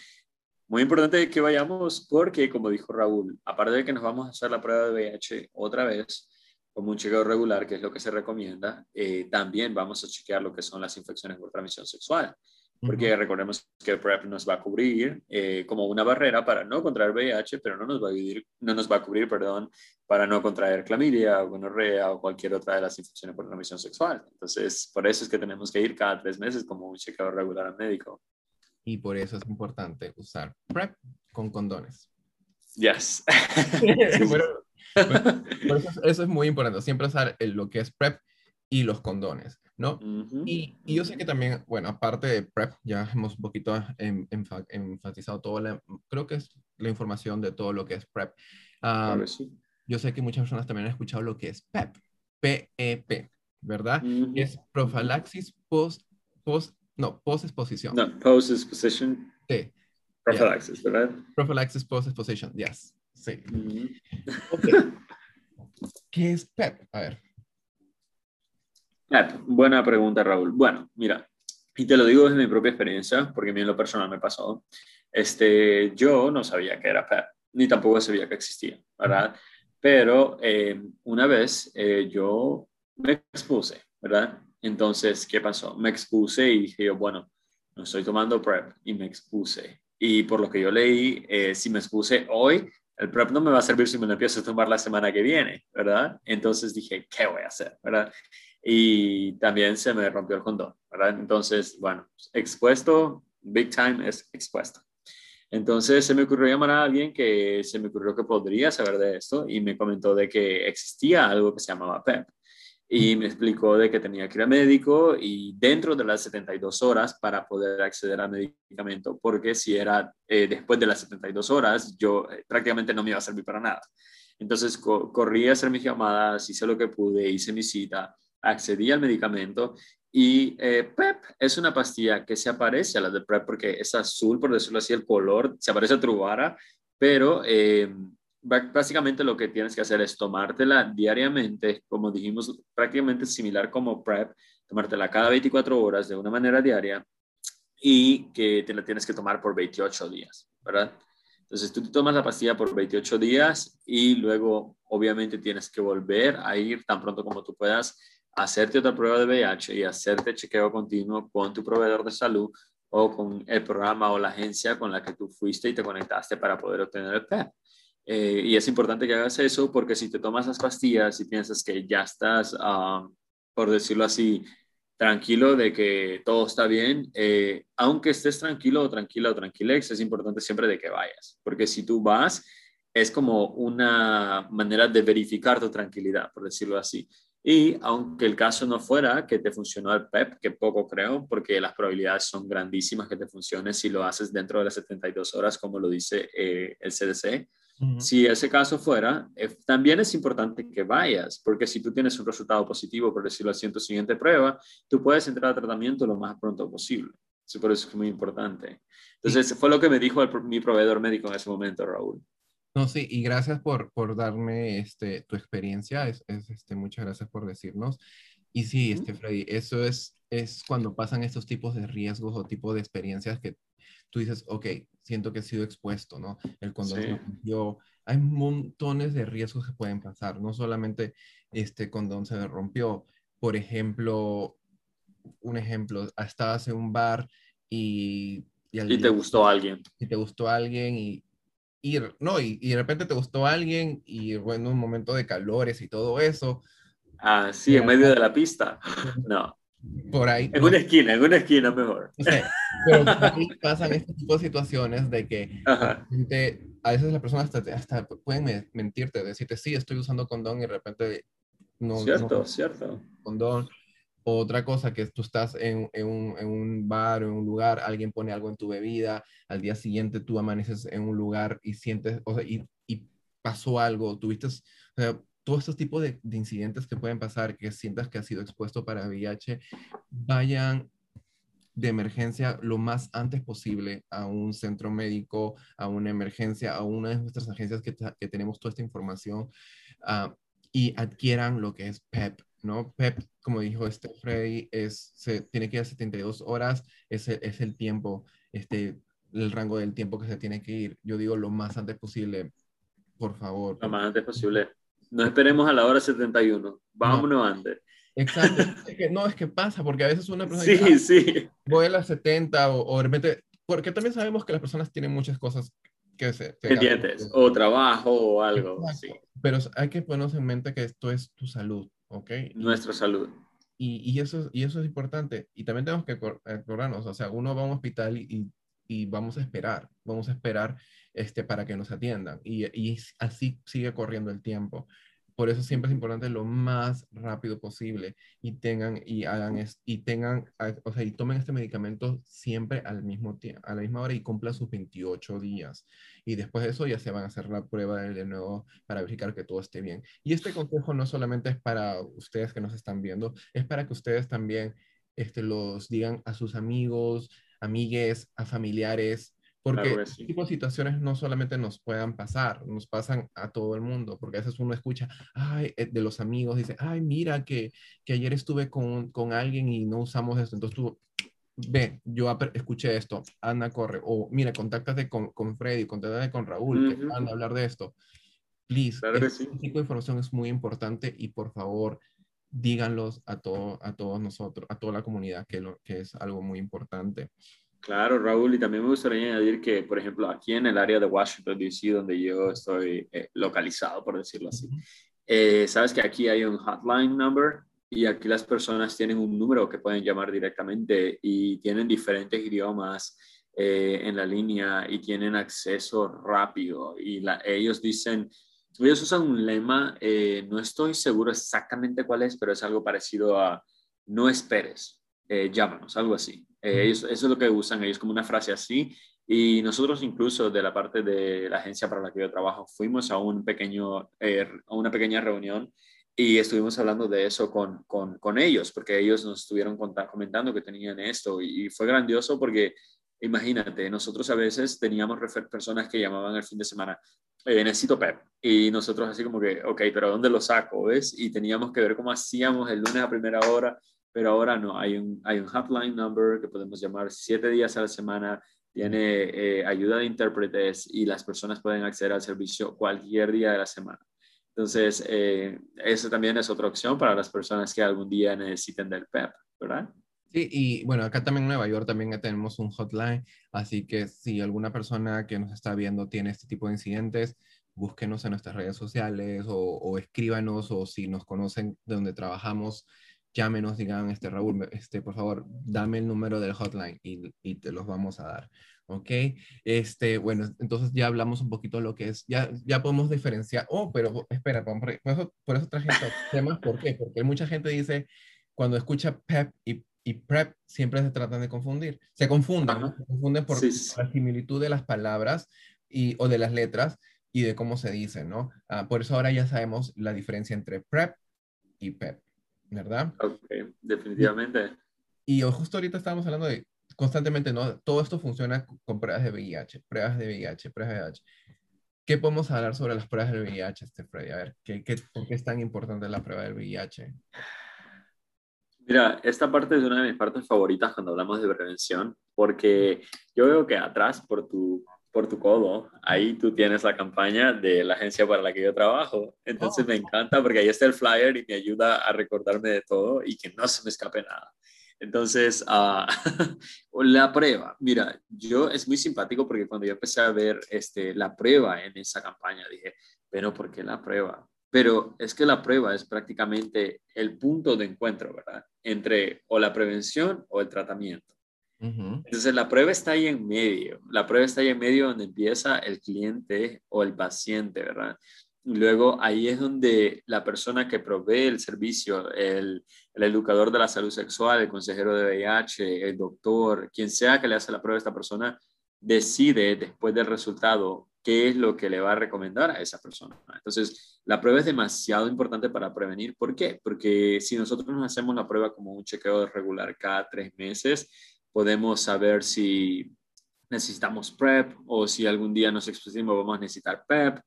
Muy importante que vayamos porque, como dijo Raúl, aparte de que nos vamos a hacer la prueba de VIH otra vez, como un chequeo regular, que es lo que se recomienda, también vamos a chequear lo que son las infecciones por transmisión sexual porque recordemos que el PrEP nos va a cubrir eh, como una barrera para no contraer VIH, pero no nos va a, vivir, no nos va a cubrir perdón, para no contraer clamidia o gonorrea o cualquier otra de las infecciones por transmisión sexual. Entonces, por eso es que tenemos que ir cada tres meses como un chequeo regular al médico. Y por eso es importante usar PrEP con condones. Yes. eso, eso, es muy importante, siempre usar lo que es PrEP y los condones. ¿No? y, y, yo sé que también, bueno, aparte de PrEP, ya hemos un poquito enfatizado todo, la, creo que es la información de todo lo que es PrEP. Yo sé que muchas personas también han escuchado lo que es PEP, PEP, e ¿verdad? Es profilaxis post, post, no, post exposición. No, post exposition. Sí. Prophylaxis, ¿verdad? Prophylaxis post exposition, yes. Sí. okay. ¿Qué es PEP? A ver. Buena pregunta, Raúl. Bueno, mira, y te lo digo desde mi propia experiencia, porque a mí en lo personal me pasó. Este, yo no sabía que era PEP, ni tampoco sabía que existía, ¿verdad? Pero eh, una vez eh, yo me expuse, ¿verdad? Entonces, ¿qué pasó? Me expuse y dije yo, bueno, no estoy tomando PrEP y me expuse. Y por lo que yo leí, eh, si me expuse hoy, el PrEP no me va a servir si me lo empiezo a tomar la semana que viene, ¿verdad? Entonces dije, ¿qué voy a hacer? ¿verdad? Y también se me rompió el condón, ¿verdad? Entonces, bueno, expuesto, big time es expuesto. Entonces se me ocurrió llamar a alguien que se me ocurrió que podría saber de esto y me comentó de que existía algo que se llamaba PEP y me explicó de que tenía que ir al médico y dentro de las 72 horas para poder acceder al medicamento, porque si era eh, después de las 72 horas, yo eh, prácticamente no me iba a servir para nada. Entonces corrí a hacer mis llamadas, hice lo que pude, hice mi cita accedí al medicamento y eh, PEP es una pastilla que se aparece a la de PrEP porque es azul, por decirlo así, el color, se parece a Truvara, pero eh, básicamente lo que tienes que hacer es tomártela diariamente, como dijimos, prácticamente similar como PrEP, tomártela cada 24 horas de una manera diaria y que te la tienes que tomar por 28 días, ¿verdad? Entonces tú te tomas la pastilla por 28 días y luego obviamente tienes que volver a ir tan pronto como tú puedas hacerte otra prueba de VIH y hacerte chequeo continuo con tu proveedor de salud o con el programa o la agencia con la que tú fuiste y te conectaste para poder obtener el PEP. Eh, y es importante que hagas eso porque si te tomas las pastillas y piensas que ya estás, ah, por decirlo así, tranquilo de que todo está bien, eh, aunque estés tranquilo o tranquila o tranquilex, es importante siempre de que vayas, porque si tú vas, es como una manera de verificar tu tranquilidad, por decirlo así. Y aunque el caso no fuera que te funcionó el PEP, que poco creo, porque las probabilidades son grandísimas que te funcione si lo haces dentro de las 72 horas, como lo dice eh, el CDC. Si ese caso fuera, eh, también es importante que vayas, porque si tú tienes un resultado positivo, por decirlo así, en tu siguiente prueba, tú puedes entrar al tratamiento lo más pronto posible. Eso por eso es muy importante. Entonces, fue lo que me dijo mi proveedor médico en ese momento, Raúl. No, sí, y gracias por, por darme este, tu experiencia, es, este, muchas gracias por decirnos. Y sí, este, Freddy, eso es, es cuando pasan estos tipos de riesgos o tipo de experiencias que tú dices, ok, siento que he sido expuesto, ¿no? El condón yo Hay montones de riesgos que pueden pasar, no solamente este condón se rompió. Por ejemplo, un ejemplo, estabas en un bar y Y, te gustó alguien. Y te gustó alguien y, y no, y, y, de repente te gustó alguien y bueno, un momento de calores y todo eso. Ah, sí, en medio de la pista. No. Por ahí. En una esquina, en una esquina mejor. pero ahí pasan este tipo de situaciones de que a veces las personas hasta, hasta, pueden mentirte, decirte, sí, estoy usando condón y de repente no. Cierto, cierto. Condón. Otra cosa que tú estás en, en, un, en, un, bar o en un lugar, alguien pone algo en tu bebida, al día siguiente tú amaneces en un lugar y sientes, o sea, y, y pasó algo, tuviste, o sea, todos estos tipos de, de, incidentes que pueden pasar, que sientas que has sido expuesto para VIH, vayan de emergencia lo más antes posible a un centro médico, a una emergencia, a una de nuestras agencias que, que tenemos toda esta información uh, y adquieran lo que es PEP, ¿no? PEP, como dijo este Freddy, es, se, tiene que ir a 72 horas, es el, es el tiempo, este, el rango del tiempo que se tiene que ir. Yo digo lo más antes posible, por favor. Lo más antes posible. No esperemos a la hora 71, vámonos no. antes. Exacto. es que, no, es que pasa, porque a veces una persona sí, dice, sí. voy a las 70 o, o de repente, porque también sabemos que las personas tienen muchas cosas que se... Pendientes, o trabajo o algo. Sí. Pero hay que ponernos en mente que esto es tu salud, ¿ok? Nuestra salud. Y, y, eso, y eso es importante. Y también tenemos que acordarnos, o sea, uno va a un hospital y, y vamos a esperar, vamos a esperar este, para que nos atiendan. Y, y así sigue corriendo el tiempo. Por eso siempre es importante lo más rápido posible y tengan y hagan es, y tengan, o sea, y tomen este medicamento siempre al mismo tiempo, a la misma hora y cumplan sus 28 días. Y después de eso ya se van a hacer la prueba de nuevo para verificar que todo esté bien. Y este consejo no solamente es para ustedes que nos están viendo, es para que ustedes también este, los digan a sus amigos, amigues, a familiares, porque claro sí. tipo de situaciones no solamente nos puedan pasar, nos pasan a todo el mundo, porque a veces uno escucha, ay, eh, de los amigos, dice, ay, mira que, que ayer estuve con, con alguien y no usamos esto, entonces tú, ve, yo escuché esto, Ana corre, o mira, contáctate con, con Freddy, contáctate con Raúl, uh -huh. que van a hablar de esto. Please, claro este sí. tipo de información es muy importante y por favor, díganlos a, todo, a todos nosotros, a toda la comunidad, que, lo, que es algo muy importante. Claro, Raúl, y también me gustaría añadir que, por ejemplo, aquí en el área de Washington, D.C., donde yo estoy eh, localizado, por decirlo así, eh, sabes que aquí hay un hotline number y aquí las personas tienen un número que pueden llamar directamente y tienen diferentes idiomas eh, en la línea y tienen acceso rápido. Y la, ellos dicen, ellos usan un lema, eh, no estoy seguro exactamente cuál es, pero es algo parecido a no esperes, llámanos, algo así. Eh, ellos, eso es lo que usan ellos como una frase así. Y nosotros incluso de la parte de la agencia para la que yo trabajo fuimos a, un pequeño, eh, a una pequeña reunión y estuvimos hablando de eso con, con, con ellos, porque ellos nos estuvieron comentando que tenían esto y fue grandioso porque imagínate, nosotros a veces teníamos personas que llamaban el fin de semana, eh, necesito PEP, y nosotros así como que, ok, pero ¿dónde lo saco? ¿Ves? Y teníamos que ver cómo hacíamos el lunes a primera hora pero ahora no, hay un, hay un hotline number que podemos llamar siete días a la semana, tiene eh, ayuda de intérpretes y las personas pueden acceder al servicio cualquier día de la semana. Entonces, eh, eso también es otra opción para las personas que algún día necesiten del PEP, ¿verdad? Sí, y bueno, acá también en Nueva York también tenemos un hotline, así que si alguna persona que nos está viendo tiene este tipo de incidentes, búsquenos en nuestras redes sociales o, o escríbanos o si nos conocen de donde trabajamos, llámenos, digan, este, Raúl, este, por favor, dame el número del hotline y, y, te los vamos a dar. ¿Ok? Este, bueno, entonces ya hablamos un poquito de lo que es, ya, ya podemos diferenciar. Oh, pero espera, por eso, por eso traje estos temas. ¿Por qué? Porque mucha gente dice, cuando escucha PEP y, y PrEP, siempre se tratan de confundir. Se confunden, ¿no? Se confunden por sí, sí. la similitud de las palabras y, o de las letras y de cómo se dicen, ¿no? Uh, por eso ahora ya sabemos la diferencia entre PrEP y PEP. ¿Verdad? Ok, definitivamente. Y, y, justo ahorita estábamos hablando de constantemente, ¿no? Todo esto funciona con pruebas de VIH, pruebas de VIH, pruebas de VIH. ¿Qué podemos hablar sobre las pruebas del VIH, este Freddy? A ver, ¿qué, qué, ¿por qué es tan importante la prueba del VIH? Mira, esta parte es una de mis partes favoritas cuando hablamos de prevención, porque yo veo que atrás, por tu por tu codo, ahí tú tienes la campaña de la agencia para la que yo trabajo. Entonces oh. me encanta porque ahí está el flyer y me ayuda a recordarme de todo y que no se me escape nada. Entonces, uh, la prueba, mira, yo es muy simpático porque cuando yo empecé a ver este, la prueba en esa campaña, dije, pero ¿por qué la prueba? Pero es que la prueba es prácticamente el punto de encuentro, ¿verdad? Entre o la prevención o el tratamiento. Entonces la prueba está ahí en medio, la prueba está ahí en medio donde empieza el cliente o el paciente, ¿verdad? Luego ahí es donde la persona que provee el servicio, el, el, educador de la salud sexual, el consejero de VIH, el doctor, quien sea que le hace la prueba a esta persona, decide después del resultado qué es lo que le va a recomendar a esa persona. Entonces, la prueba es demasiado importante para prevenir. ¿Por qué? Porque si nosotros nos hacemos la prueba como un chequeo regular cada tres meses, podemos saber si necesitamos PrEP o si algún día nos expusimos vamos a necesitar PEP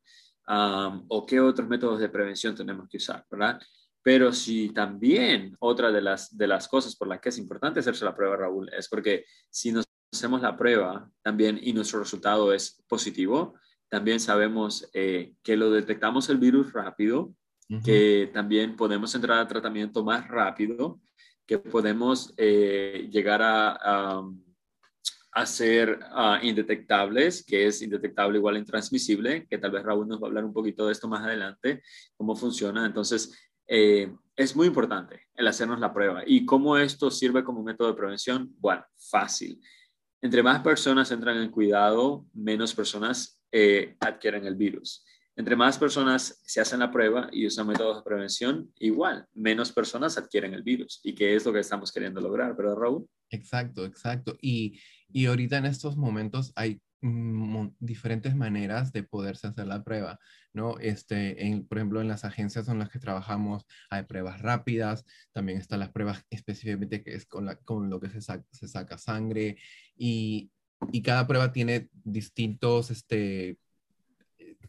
o qué otros métodos de prevención tenemos que usar, ¿verdad? Pero si también otra de las, de las cosas por las que es importante hacerse la prueba, Raúl, es porque si nos hacemos la prueba también y nuestro resultado es positivo, también sabemos eh, que lo detectamos el virus rápido, que también podemos entrar al tratamiento más rápido, que podemos eh, llegar a, a, ser ah, indetectables, que es indetectable igual a intransmisible, que tal vez Raúl nos va a hablar un poquito de esto más adelante, cómo funciona. Entonces, eh, es muy importante el hacernos la prueba. ¿Y cómo esto sirve como método de prevención? Bueno, fácil. Entre más personas entran en cuidado, menos personas eh, adquieren el virus. Entre más personas se hacen la prueba y usan métodos de prevención, igual, menos personas adquieren el virus. ¿Y qué es lo que estamos queriendo lograr, verdad, Raúl? Exacto, exacto. Y, y ahorita en estos momentos hay diferentes maneras de poderse hacer la prueba, ¿no? Este, en, por ejemplo, en las agencias con las que trabajamos hay pruebas rápidas, también están las pruebas específicamente que es con, la, con lo que se, se saca sangre y, y, cada prueba tiene distintos, este,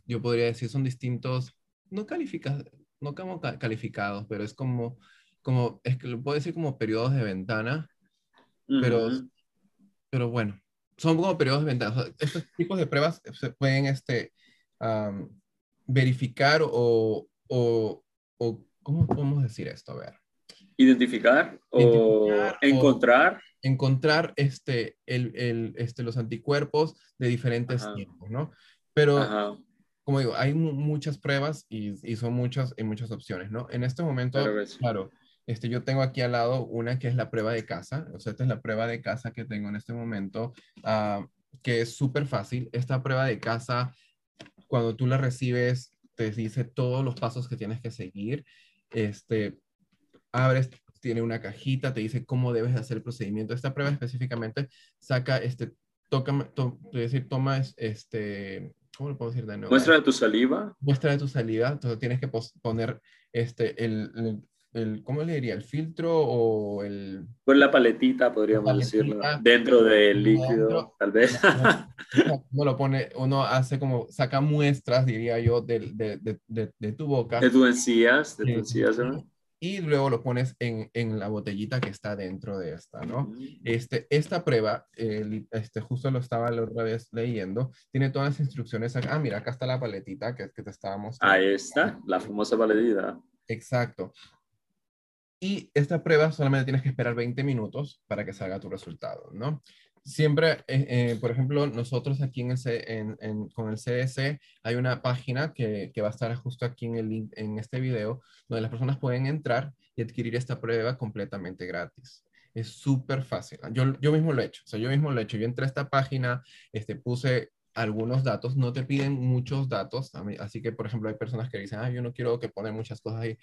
yo podría decir, son distintos, no calificados, no como calificados, pero es como, como, es que lo puedo decir como periodos de ventana, pero, pero bueno, son como periodos de ventana. estos tipos de pruebas se pueden este, verificar o, o, o, ¿cómo podemos decir esto? A ver. Identificar, o encontrar. encontrar este, el, el, este, los anticuerpos de diferentes tiempos, ¿no? Pero, como digo, hay muchas pruebas y, y, son muchas, y muchas opciones, ¿no? En este momento, claro, este, yo tengo aquí al lado una que es la prueba de casa, o sea, esta es la prueba de casa que tengo en este momento, ah, que es súper fácil. Esta prueba de casa, cuando tú la recibes, te dice todos los pasos que tienes que seguir. Este, abres, tiene una cajita, te dice cómo debes hacer el procedimiento. Esta prueba específicamente saca, este, toca, to, decir, toma, este, ¿cómo lo puedo decir de nuevo? Muestra de tu saliva. Muestra de tu saliva, entonces tienes que poner este, el el, ¿cómo le diría? ¿El filtro o el...? Pues la paletita, podríamos decirlo, dentro del líquido, tal vez. Uno lo pone, uno hace como, saca muestras, diría yo, de, de, de, de tu boca. De tus encías, de tus encías, ¿no? Y luego lo pones en, en, la botellita que está dentro de esta, ¿no? Este, esta prueba, este, justo lo estaba la otra vez leyendo, tiene todas las instrucciones. Ah, mira, acá está la paletita que, que te estábamos. Ahí está, la famosa paletita. Exacto. Y esta prueba solamente tienes que esperar 20 minutos para que salga tu resultado, ¿no? Siempre, eh, eh, por ejemplo, nosotros aquí en el, con el CDC hay una página que, va a estar justo aquí en el link, en este video, donde las personas pueden entrar y adquirir esta prueba completamente gratis. Es súper fácil. Yo, yo mismo lo he hecho, o sea, yo mismo lo he hecho. Yo entré a esta página, este, puse algunos datos, no te piden muchos datos, así que, por ejemplo, hay personas que dicen, ah, yo no quiero que ponen muchas cosas ahí.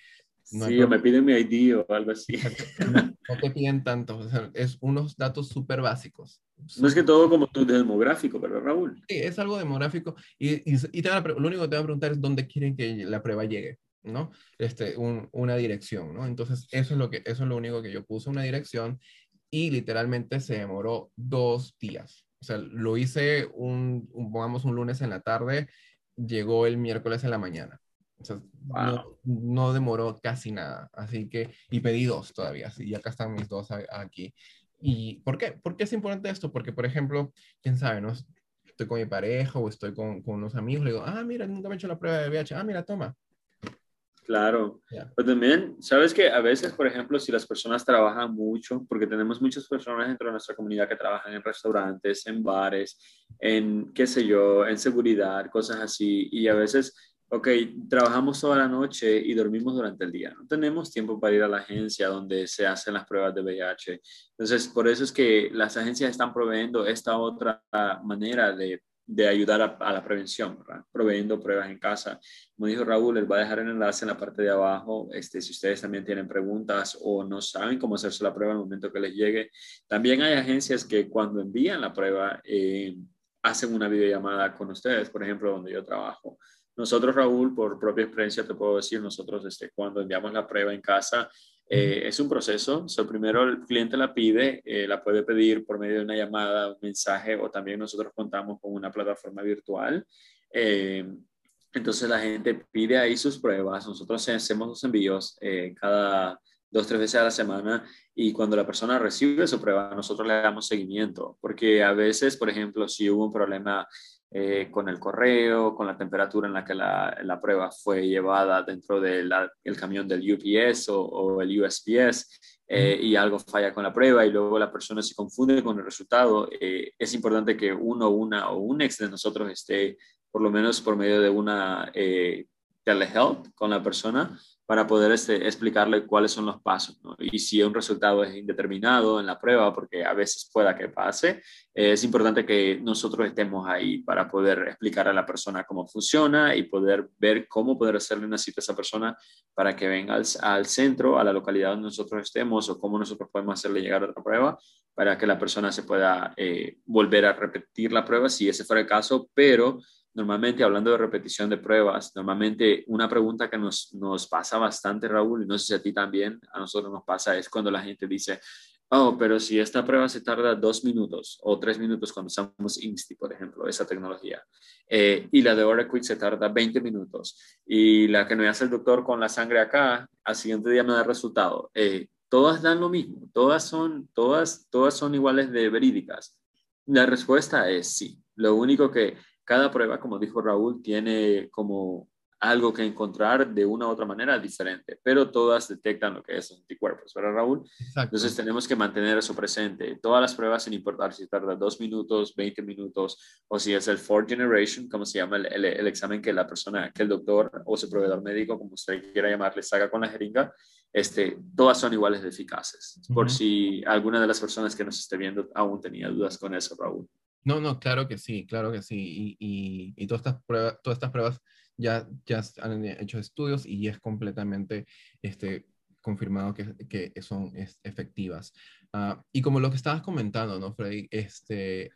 Sí, o me piden mi ID o algo así. No, te piden tanto, o sea, es unos datos súper básicos. No es que todo como tu demográfico, pero Raúl. Sí, es algo demográfico y, y, y te lo único que te van a preguntar es dónde quieren que la prueba llegue, ¿no? Este, un, una dirección, ¿no? Entonces, eso es, lo que, eso es lo único que yo puse, una dirección y literalmente se demoró dos días. O sea, lo hice un, pongamos, un lunes en la tarde, llegó el miércoles en la mañana. O sea, no, demoró casi nada. Así que, y pedí dos todavía, y acá están mis dos aquí. ¿Y por qué? ¿Por qué es importante esto? Porque, por ejemplo, quién sabe, ¿no? Estoy con mi pareja o estoy con, con unos amigos, le digo, ah, mira, nunca me he hecho la prueba de VIH. Ah, mira, toma. Claro, pero también, sabes que a veces, por ejemplo, si las personas trabajan mucho, porque tenemos muchas personas dentro de nuestra comunidad que trabajan en restaurantes, en bares, en, qué sé yo, en seguridad, cosas así, y a veces, ok, trabajamos toda la noche y dormimos durante el día, no tenemos tiempo para ir a la agencia donde se hacen las pruebas de VIH. Entonces, por eso es que las agencias están proveyendo esta otra manera de de ayudar a, la prevención, proveyendo pruebas en casa. Como dijo Raúl, les va a dejar el enlace en la parte de abajo. Este, si ustedes también tienen preguntas o no saben cómo hacerse la prueba en el momento que les llegue. También hay agencias que cuando envían la prueba eh, hacen una videollamada con ustedes, por ejemplo, donde yo trabajo. Nosotros, Raúl, por propia experiencia te puedo decir, nosotros este, cuando enviamos la prueba en casa, eh, es un proceso. So, primero el cliente la pide, eh, la puede pedir por medio de una llamada, un mensaje o también nosotros contamos con una plataforma virtual. Eh, entonces la gente pide ahí sus pruebas. Nosotros hacemos los envíos cada dos, tres veces a la semana y cuando la persona recibe su prueba, nosotros le damos seguimiento. Porque a veces, por ejemplo, si hubo un problema eh, con el correo, con la temperatura en la que la, la prueba fue llevada dentro del camión del UPS o, el USPS eh, y algo falla con la prueba y luego la persona se confunde con el resultado, eh, es importante que uno, una o un ex de nosotros esté por lo menos por medio de una telehealth con la persona para poder este, explicarle cuáles son los pasos. Y si un resultado es indeterminado en la prueba, porque a veces pueda que pase, eh, es importante que nosotros estemos ahí para poder explicar a la persona cómo funciona y poder ver cómo poder hacerle una cita a esa persona para que venga al, centro, a la localidad donde nosotros estemos o cómo nosotros podemos hacerle llegar a otra prueba para que la persona se pueda eh, volver a repetir la prueba si ese fuera el caso, pero normalmente hablando de repetición de pruebas, normalmente una pregunta que nos, nos pasa bastante, Raúl, y no sé si a ti también, a nosotros nos pasa, es cuando la gente dice, oh, pero si esta prueba se tarda dos minutos o tres minutos cuando usamos Insti, por ejemplo, esa tecnología, eh, y la de OraQuick se tarda 20 minutos, y la que me hace el doctor con la sangre acá, al siguiente día me da resultado. Eh, todas dan lo mismo, todas son, todas, todas son iguales de verídicas. La respuesta es sí. Lo único que cada prueba, como dijo Raúl, tiene como algo que encontrar de una u otra manera diferente, pero todas detectan lo que es anticuerpos, ¿verdad, Raúl? Entonces tenemos que mantener eso presente. Todas las pruebas, sin importar si tarda dos minutos, 20 minutos, o si es el fourth generation, como se llama el, el, examen que la persona, que el doctor o su proveedor médico, como usted quiera llamarle, saca con la jeringa, este, todas son iguales de eficaces. Por si alguna de las personas que nos esté viendo aún tenía dudas con eso, Raúl. No, no, claro que sí, claro que sí. Y, y, todas, estas pruebas, todas estas pruebas ya, ya han hecho estudios y es completamente este, confirmado que, que son efectivas. Ah, y como lo que estabas comentando, ¿no, Freddy? Este,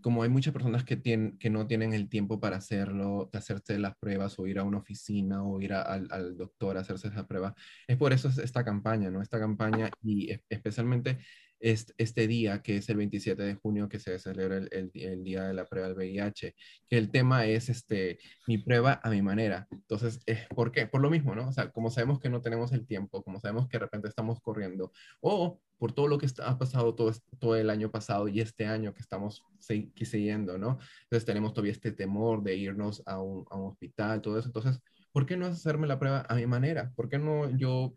como hay muchas personas que, tienen, que no tienen el tiempo para hacerlo, de hacerse las pruebas o ir a una oficina o ir al, al, doctor a hacerse esa prueba, es por eso esta campaña, ¿no? Esta campaña y especialmente este, día, que es el 27 de junio, que se celebra el, el, día de la prueba del VIH, que el tema es este, mi prueba a mi manera. Entonces, ¿por qué? Por lo mismo, ¿no? O sea, como sabemos que no tenemos el tiempo, como sabemos que de repente estamos corriendo, o por todo lo que ha pasado todo, todo el año pasado y este año que estamos siguiendo, ¿no? Entonces tenemos todavía este temor de irnos a un, a un hospital, todo eso. Entonces, ¿por qué no hacerme la prueba a mi manera? ¿Por qué no yo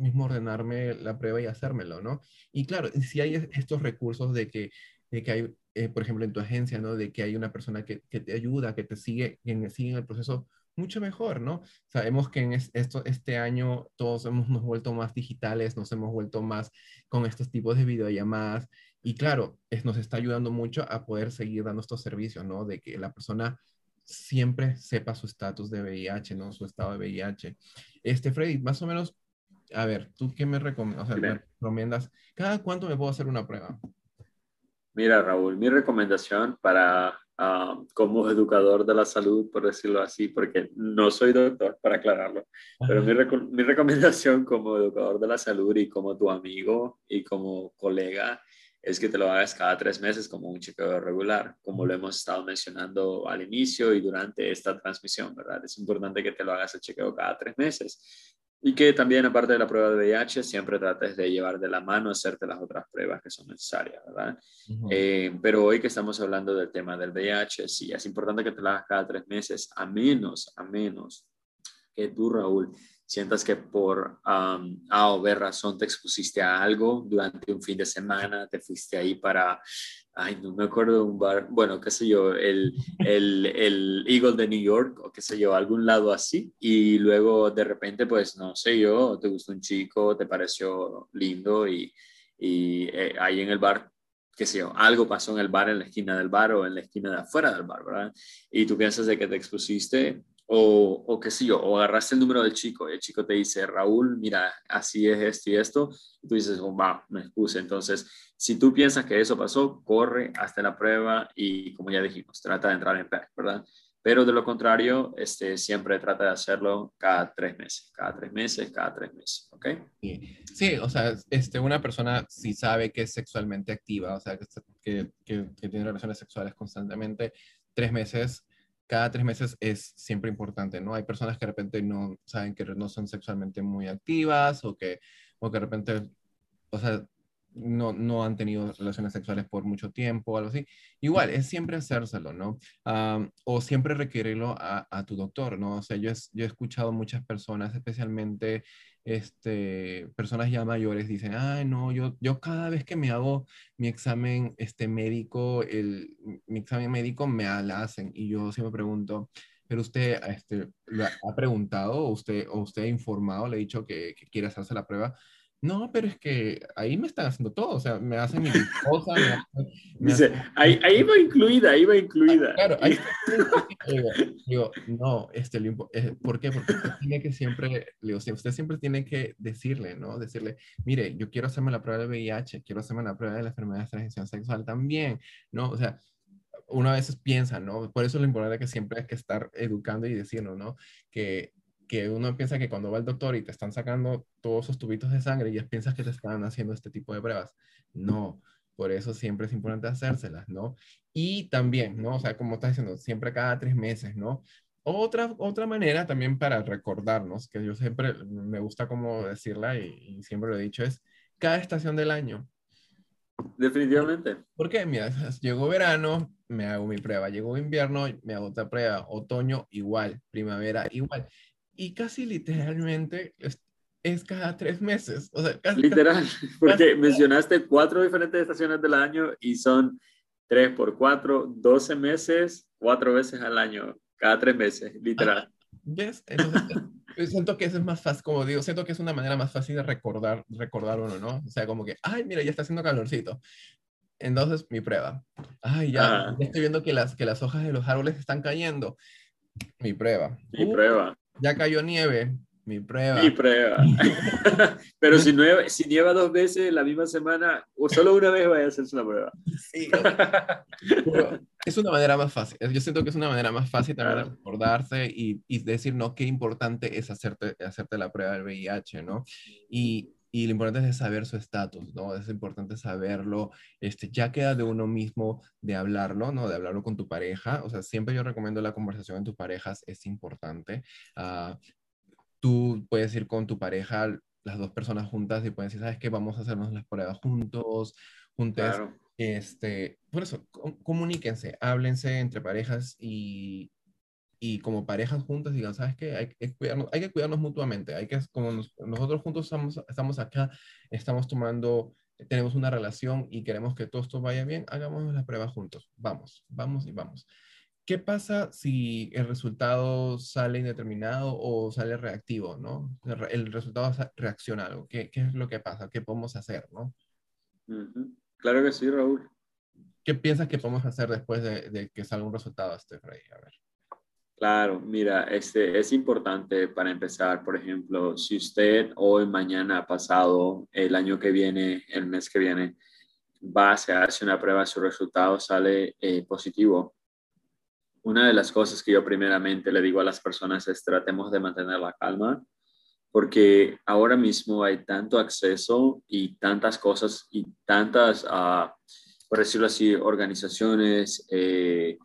mismo ordenarme la prueba y hacérmelo, ¿no? Y claro, si hay estos recursos de que, de que hay, eh, por ejemplo, en tu agencia, ¿no? De que hay una persona que, que te ayuda, que te sigue, que sigue en el proceso, mucho mejor, ¿no? Sabemos que en esto, este año todos hemos nos vuelto más digitales, nos hemos vuelto más con estos tipos de videollamadas y claro, es, nos está ayudando mucho a poder seguir dando estos servicios, ¿no? De que la persona siempre sepa su estatus de VIH, ¿no? Su estado de VIH. Este, Freddy, más o menos, a ver, ¿tú qué me recomiendas? ¿Cada cuánto me puedo hacer una prueba? Mira, Raúl, mi recomendación para ah, como educador de la salud, por decirlo así, porque no soy doctor, para aclararlo, pero mi, mi, recomendación como educador de la salud y como tu amigo y como colega es que te lo hagas cada tres meses como un chequeo regular, como lo hemos estado mencionando al inicio y durante esta transmisión, ¿verdad? Es importante que te lo hagas el chequeo cada tres meses y que también, aparte de la prueba de VIH, siempre trates de llevar de la mano, hacerte las otras pruebas que son necesarias, ¿verdad? Eh, pero hoy que estamos hablando del tema del VIH, sí, es importante que te la hagas cada tres meses, a menos, a menos que tú, Raúl, sientas que por um, A o B razón te expusiste a algo durante un fin de semana, te fuiste ahí para, ay, no me acuerdo de un bar, bueno, qué sé yo, el, el, el Eagle de New York o qué sé yo, algún lado así, y luego de repente, pues, no sé yo, te gustó un chico, te pareció lindo y, y eh, ahí en el bar qué sé yo, algo pasó en el bar, en la esquina del bar o en la esquina de afuera del bar, ¿verdad? Y tú piensas de que te expusiste o, o qué sé yo, o agarraste el número del chico el chico te dice, Raúl, mira, así es esto y esto, y tú dices, oh, me expuse. Entonces, si tú piensas que eso pasó, corre hasta la prueba y como ya dijimos, trata de entrar en PEC, ¿verdad? Pero de lo contrario, este, siempre trata de hacerlo cada tres meses, cada tres meses, cada tres meses, ¿ok? Sí, o sea, este, una persona si sabe que es sexualmente activa, o sea, que, que, que, tiene relaciones sexuales constantemente, tres meses, cada tres meses es siempre importante, ¿no? Hay personas que de repente no saben que no son sexualmente muy activas o que, o que de repente, o sea, no, no han tenido relaciones sexuales por mucho tiempo o algo así. Igual, es siempre hacérselo, ¿no? o siempre requerirlo a, a, tu doctor, ¿no? O sea, yo, yo he escuchado muchas personas, especialmente este, personas ya mayores, dicen, ay, no, yo, yo cada vez que me hago mi examen este, médico, el, mi examen médico me la hacen. Y yo siempre pregunto, pero usted este, ha preguntado o usted, o usted ha informado, le ha dicho que, que quiere hacerse la prueba. No, pero es que ahí me están haciendo todo, o sea, me hacen mi esposa, me Dice, ahí, ahí va incluida, ahí va incluida. Claro, ahí digo, digo, no, este, eh, ¿por qué? Porque usted tiene que siempre, digo, usted siempre tiene que decirle, ¿no? Decirle, mire, yo quiero hacerme la prueba de VIH, quiero hacerme la prueba de la enfermedad de transmisión sexual también, ¿no? O sea, uno a veces piensa, ¿no? Por eso lo importante es que siempre hay que estar educando y diciendo, ¿no? Que que uno piensa que cuando va al doctor y te están sacando todos esos tubitos de sangre, ya piensas que te están haciendo este tipo de pruebas. No, por eso siempre es importante hacérselas, ¿no? Y también, ¿no? O sea, como estás diciendo, siempre cada tres meses, ¿no? Otra, otra manera también para recordarnos, que yo siempre me gusta como decirla y, y siempre lo he dicho, es cada estación del año. Definitivamente. ¿Por qué? Mira, llegó verano, me hago mi prueba. Llegó invierno, me hago otra prueba. Otoño, igual. Primavera, igual y casi literalmente es, cada tres meses. O sea, casi, Literal, porque mencionaste cuatro diferentes estaciones del año y son tres por cuatro, doce meses, cuatro veces al año, cada tres meses, literal. ¿Ves? Entonces, siento que eso es más fácil, como digo, siento que es una manera más fácil de recordar, recordar uno, ¿no? O sea, como que, ay, mira, ya está haciendo calorcito. Entonces, mi prueba. Ay, ya, ya estoy viendo que las, que las hojas de los árboles están cayendo. Mi prueba. Mi prueba ya cayó nieve, mi prueba. Mi prueba. Pero si, nieva, si nieva dos veces la misma semana, o solo una vez vaya a hacerse la prueba. Sí. es una manera más fácil. Yo siento que es una manera más fácil también de recordarse y, y, decir, no, qué importante es hacerte, hacerte la prueba del VIH, ¿no? Y, y lo importante es saber su estatus, ¿no? Es importante saberlo, este, ya queda de uno mismo de hablarlo, ¿no? De hablarlo con tu pareja, o sea, siempre yo recomiendo la conversación en tus parejas, es importante. Uh, tú puedes ir con tu pareja, las dos personas juntas, y pueden decir, ¿sabes qué? Vamos a hacernos las pruebas juntos, juntos. Claro. Este, por eso, comuníquense, háblense entre parejas y, y como parejas juntas digan, ¿sabes qué? Hay, que cuidarnos, hay que cuidarnos mutuamente, hay que, como nosotros juntos estamos, estamos acá, estamos tomando, tenemos una relación y queremos que todo esto vaya bien, hagamos la prueba juntos, vamos, vamos y vamos. ¿Qué pasa si el resultado sale indeterminado o sale reactivo, no? El resultado reacciona algo. ¿Qué, ¿Qué, es lo que pasa? ¿Qué podemos hacer, no? Claro que sí, Raúl. ¿Qué piensas que podemos hacer después de, de que salga un resultado, este Frey? A ver. Claro, mira, este, es importante para empezar, por ejemplo, si usted hoy, mañana, pasado, el año que viene, el mes que viene, va a hacerse una prueba, su resultado sale eh, positivo. Una de las cosas que yo primeramente le digo a las personas es tratemos de mantener la calma, porque ahora mismo hay tanto acceso y tantas cosas y tantas, uh, por decirlo así, organizaciones, eh,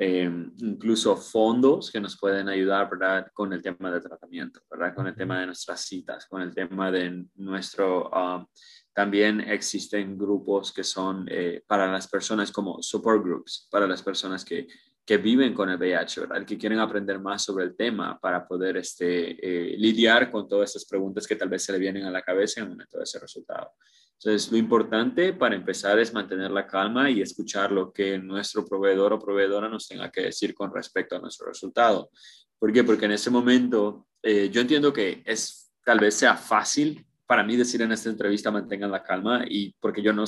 Em, incluso fondos que nos pueden ayudar, ¿verdad? Con el tema de tratamiento, ¿verdad? Con el tema de nuestras citas, con el tema de nuestro... Um, también existen grupos que son eh, para las personas como support groups, para las personas que, que viven con el VIH, ¿verdad? Que quieren aprender más sobre el tema para poder este, eh, lidiar con todas estas preguntas que tal vez se le vienen a la cabeza en el momento de ese resultado. Entonces, lo importante para empezar es mantener la calma y escuchar lo que nuestro proveedor o proveedora nos tenga que decir con respecto a nuestro resultado. ¿Por qué? Porque en ese momento eh, yo entiendo que es tal vez sea fácil para mí decir en esta entrevista mantengan la calma y porque yo no,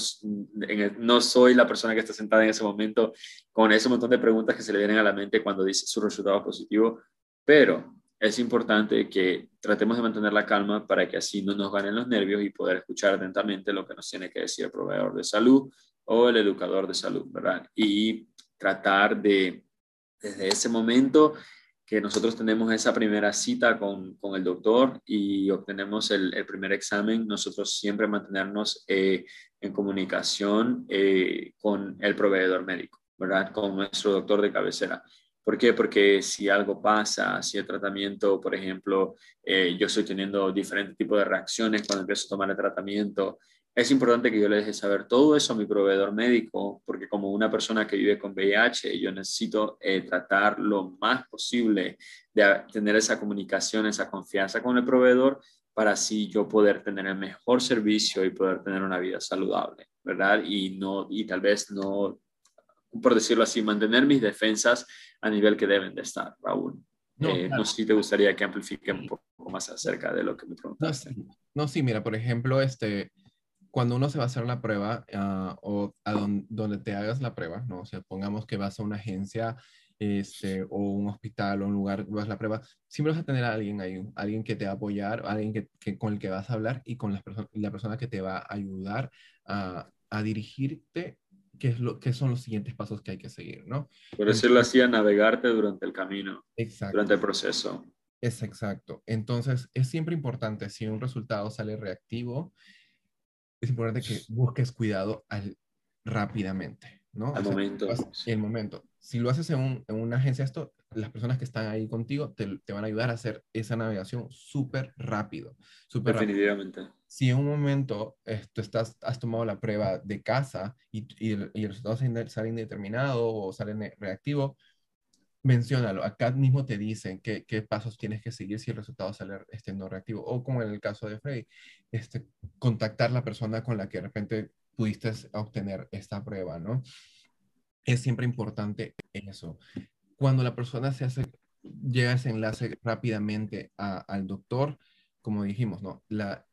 no soy la persona que está sentada en ese momento con ese montón de preguntas que se le vienen a la mente cuando dice su resultado positivo, pero es importante que tratemos de mantener la calma para que así no nos ganen los nervios y poder escuchar atentamente lo que nos tiene que decir el proveedor de salud o el educador de salud, ¿verdad? Y tratar de, desde ese momento, que nosotros tenemos esa primera cita con, con el doctor y obtenemos el, el, primer examen, nosotros siempre mantenernos eh, en comunicación eh, con el proveedor médico, ¿verdad? Con nuestro doctor de cabecera. ¿Por qué? Porque si algo pasa, si el tratamiento, por ejemplo, eh, yo estoy teniendo diferentes tipos de reacciones cuando empiezo a tomar el tratamiento, es importante que yo le deje saber todo eso a mi proveedor médico, porque como una persona que vive con VIH, yo necesito eh, tratar lo más posible de tener esa comunicación, esa confianza con el proveedor, para así yo poder tener el mejor servicio y poder tener una vida saludable, ¿verdad? Y, no, y tal vez no, por decirlo así, mantener mis defensas a nivel que deben de estar, Raúl. No, eh, no sé si te gustaría que amplifique un poco más acerca de lo que me preguntaste. No, no sí, mira, por ejemplo, este, cuando uno se va a hacer la prueba uh, o a don, donde te hagas la prueba, ¿no? O sea, pongamos que vas a una agencia este, o un hospital o un lugar, vas a la prueba, siempre vas a tener a alguien ahí, alguien que te va a apoyar, alguien que, que con el que vas a hablar y con la, persona, la persona que te va a ayudar a, a dirigirte qué, es lo, qué son los siguientes pasos que hay que seguir, ¿no? Por decirlo así, a navegarte durante el camino, exacto. durante el proceso. Es exacto. Entonces, es siempre importante, si un resultado sale reactivo, es importante que busques cuidado al, rápidamente, ¿no? Al momento. En el momento. Si lo haces en, en, una agencia, esto, las personas que están ahí contigo te, te van a ayudar a hacer esa navegación súper rápido. Super Definitivamente. Rápido. Si en un momento esto estás, has tomado la prueba de casa y, y, y el resultado sale indeterminado o sale reactivo, menciónalo. Acá mismo te dicen qué, qué, pasos tienes que seguir si el resultado sale este, no reactivo. O como en el caso de Freddy, este, contactar la persona con la que de repente pudiste obtener esta prueba, ¿no? Es siempre importante eso. Cuando la persona se hace, llega ese enlace rápidamente a, al doctor, como dijimos, ¿no? La,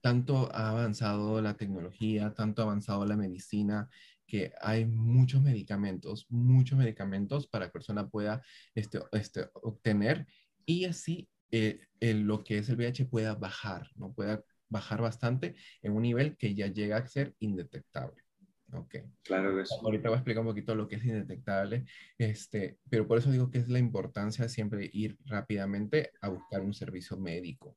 tanto ha avanzado la tecnología, tanto ha avanzado la medicina, que hay muchos medicamentos, muchos medicamentos para que la persona pueda este, este, obtener y así eh, lo que es el VIH pueda bajar, ¿no? Pueda bajar bastante en un nivel que ya llega a ser indetectable. Ok. Claro que sí. Ahorita voy a explicar un poquito lo que es indetectable, este, pero por eso digo que es la importancia siempre ir rápidamente a buscar un servicio médico.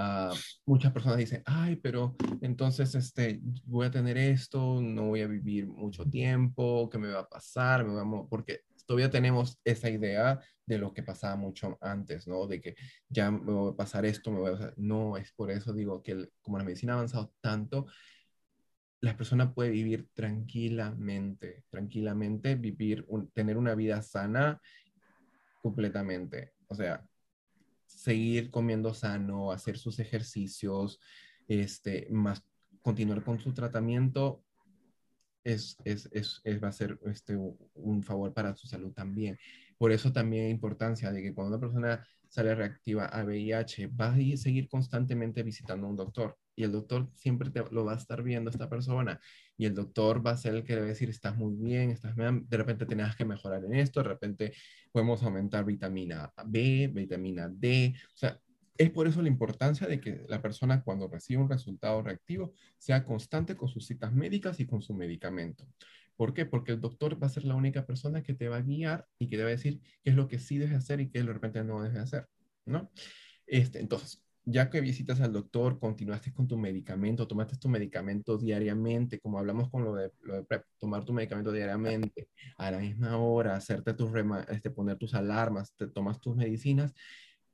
Uh, muchas personas dicen, ay, pero entonces este, voy a tener esto, no voy a vivir mucho tiempo, ¿qué me va a pasar? Me vamos, porque todavía tenemos esa idea de lo que pasaba mucho antes, ¿no? De que ya me va a pasar esto, me voy a. No, es por eso digo que como la medicina ha avanzado tanto, la persona puede vivir tranquilamente, tranquilamente, vivir, tener una vida sana completamente. O sea, seguir comiendo sano, hacer sus ejercicios, este, más continuar con su tratamiento, es, es, es, va a ser este, un favor para su salud también. Por eso también hay importancia de que cuando una persona sale reactiva a VIH, va a seguir constantemente visitando a un doctor y el doctor siempre te, lo va a estar viendo esta persona y el doctor va a ser el que debe decir, estás muy bien, estás bien, de repente tenías que mejorar en esto, de repente podemos aumentar vitamina B, vitamina D, o sea, es por eso la importancia de que la persona cuando recibe un resultado reactivo sea constante con sus citas médicas y con su medicamento. ¿Por qué? Porque el doctor va a ser la única persona que te va a guiar y que te va a decir qué es lo que sí debes hacer y qué de repente no debes hacer, ¿no? Este, entonces, ya que visitas al doctor, continuaste con tu medicamento, tomaste tu medicamento diariamente, como hablamos con lo de, PrEP, tomar tu medicamento diariamente, a la misma hora, hacerte tus este, poner tus alarmas, te tomas tus medicinas,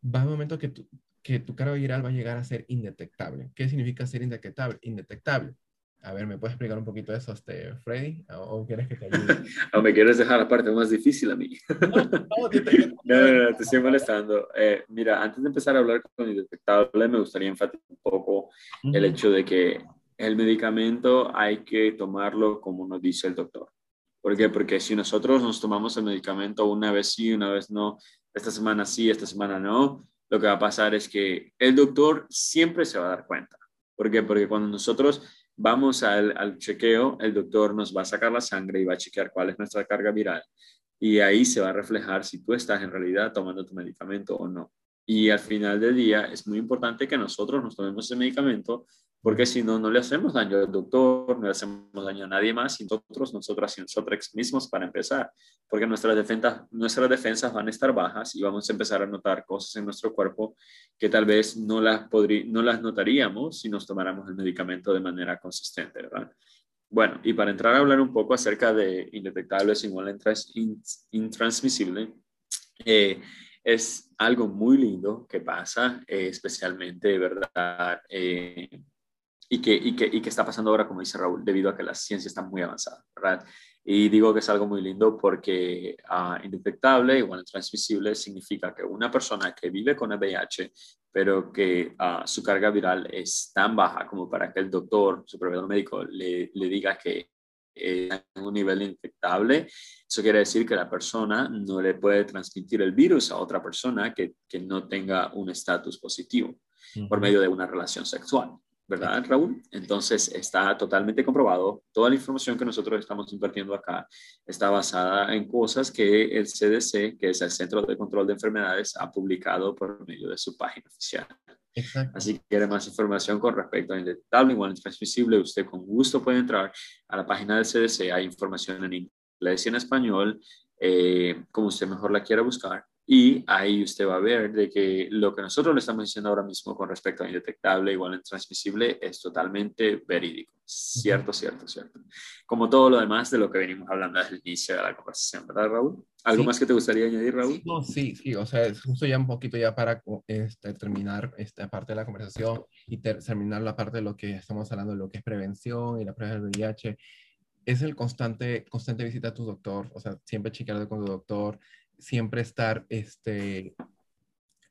va un momento que tu, que tu carga viral va a llegar a ser indetectable. ¿Qué significa ser indetectable? Indetectable. A ver, ¿me puedes explicar un poquito eso, este, Freddy? ¿O, quieres que te ayude? ¿O me quieres dejar la parte más difícil a mí? No, no, te, no, no, te estoy molestando. Eh, mira, antes de empezar a hablar con indetectable, me gustaría enfatizar un poco el hecho de que el medicamento hay que tomarlo como nos dice el doctor. ¿Por qué? Porque si nosotros nos tomamos el medicamento una vez sí, una vez no, esta semana sí, esta semana no, lo que va a pasar es que el doctor siempre se va a dar cuenta. ¿Por qué? Porque cuando nosotros vamos al, chequeo, el doctor nos va a sacar la sangre y va a chequear cuál es nuestra carga viral. Y ahí se va a reflejar si tú estás en realidad tomando tu medicamento o no. Y al final del día es muy importante que nosotros nos tomemos ese medicamento porque si no, no le hacemos daño al doctor, no le hacemos daño a nadie más, y nosotros, nosotras y nosotros mismos para empezar, porque nuestras defensas, nuestras defensas van a estar bajas y vamos a empezar a notar cosas en nuestro cuerpo que tal vez no las, no las notaríamos si nos tomáramos el medicamento de manera consistente, ¿verdad? Bueno, y para entrar a hablar un poco acerca de indetectables igual intransmisible, eh, es algo muy lindo que pasa, eh, especialmente, ¿verdad? Eh, y que, y, que, y que está pasando ahora, como dice Raúl, debido a que la ciencia está muy avanzada, ¿verdad? Y digo que es algo muy lindo porque uh, indetectable, igual transmisible, significa que una persona que vive con el VIH, pero que uh, su carga viral es tan baja como para que el doctor, su proveedor médico, le, le diga que en un nivel infectable, eso quiere decir que la persona no le puede transmitir el virus a otra persona que, que no tenga un estatus positivo por medio de una relación sexual. ¿Verdad, Raúl? Entonces está totalmente comprobado. Toda la información que nosotros estamos impartiendo acá está basada en cosas que el CDC, que es el Centro de Control de Enfermedades, ha publicado por medio de su página oficial. Así que quiere más información con respecto a indetectable, igual transmisible, usted con gusto puede entrar a la página del CDC. Hay información en inglés y en español, eh, como usted mejor la quiera buscar. Y ahí usted va a ver de que lo que nosotros le estamos diciendo ahora mismo con respecto a indetectable igual a intransmisible es totalmente verídico. Cierto, cierto, cierto. Como todo lo demás de lo que venimos hablando desde el inicio de la conversación, ¿verdad, Raúl? ¿Algo más que te gustaría añadir, Raúl? No, sí, sí, o sea, justo ya un poquito ya para este, terminar esta parte de la conversación y terminar la parte de lo que estamos hablando, de lo que es prevención y la prueba del VIH es el constante, constante visita a tu doctor, o sea, siempre chequear con tu doctor, siempre estar, este,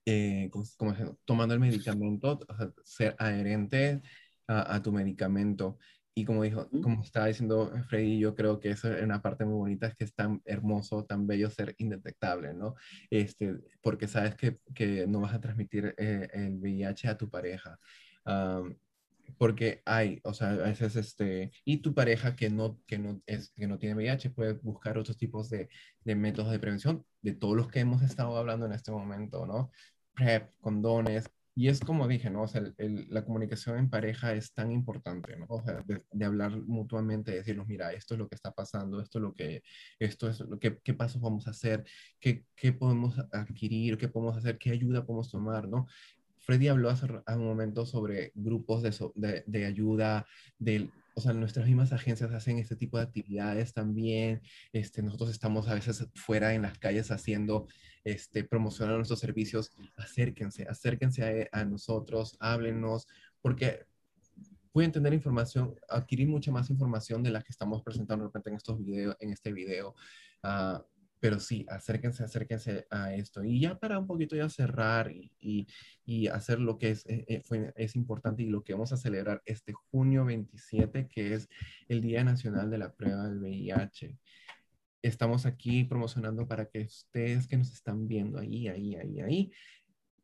eh, tomando el medicamento, ser adherente a, tu medicamento. Y como dijo, como estaba diciendo Freddy, yo creo que eso es una parte muy bonita, es que es tan hermoso, tan bello ser indetectable, ¿no? Este, porque sabes que, que no vas a transmitir eh, el VIH a tu pareja porque hay, o sea, a veces este, y tu pareja que no, que no, es, que no tiene VIH puede buscar otros tipos de, de métodos de prevención, de todos los que hemos estado hablando en este momento, ¿no? PrEP, condones, y es como dije, ¿no? O sea, el, la comunicación en pareja es tan importante, ¿no? O sea, de, hablar mutuamente, de decirnos, mira, esto es lo que está pasando, esto es lo que, esto es lo que, qué pasos vamos a hacer, qué, qué podemos adquirir, qué podemos hacer, qué ayuda podemos tomar, ¿no? Freddy habló hace, un momento sobre grupos de, de, ayuda, de, o sea, nuestras mismas agencias hacen este tipo de actividades también. Este, nosotros estamos a veces fuera en las calles haciendo, este, promocionando nuestros servicios. Acérquense, acérquense a, nosotros, háblenos, porque pueden tener información, adquirir mucha más información de la que estamos presentando de repente en estos videos, en este video. Uh, pero sí, acérquense, acérquense a esto. Y ya para un poquito ya cerrar y, y, hacer lo que es, eh, eh, es importante y lo que vamos a celebrar este junio 27, que es el Día Nacional de la Prueba del VIH. Estamos aquí promocionando para que ustedes que nos están viendo ahí, ahí, ahí, ahí,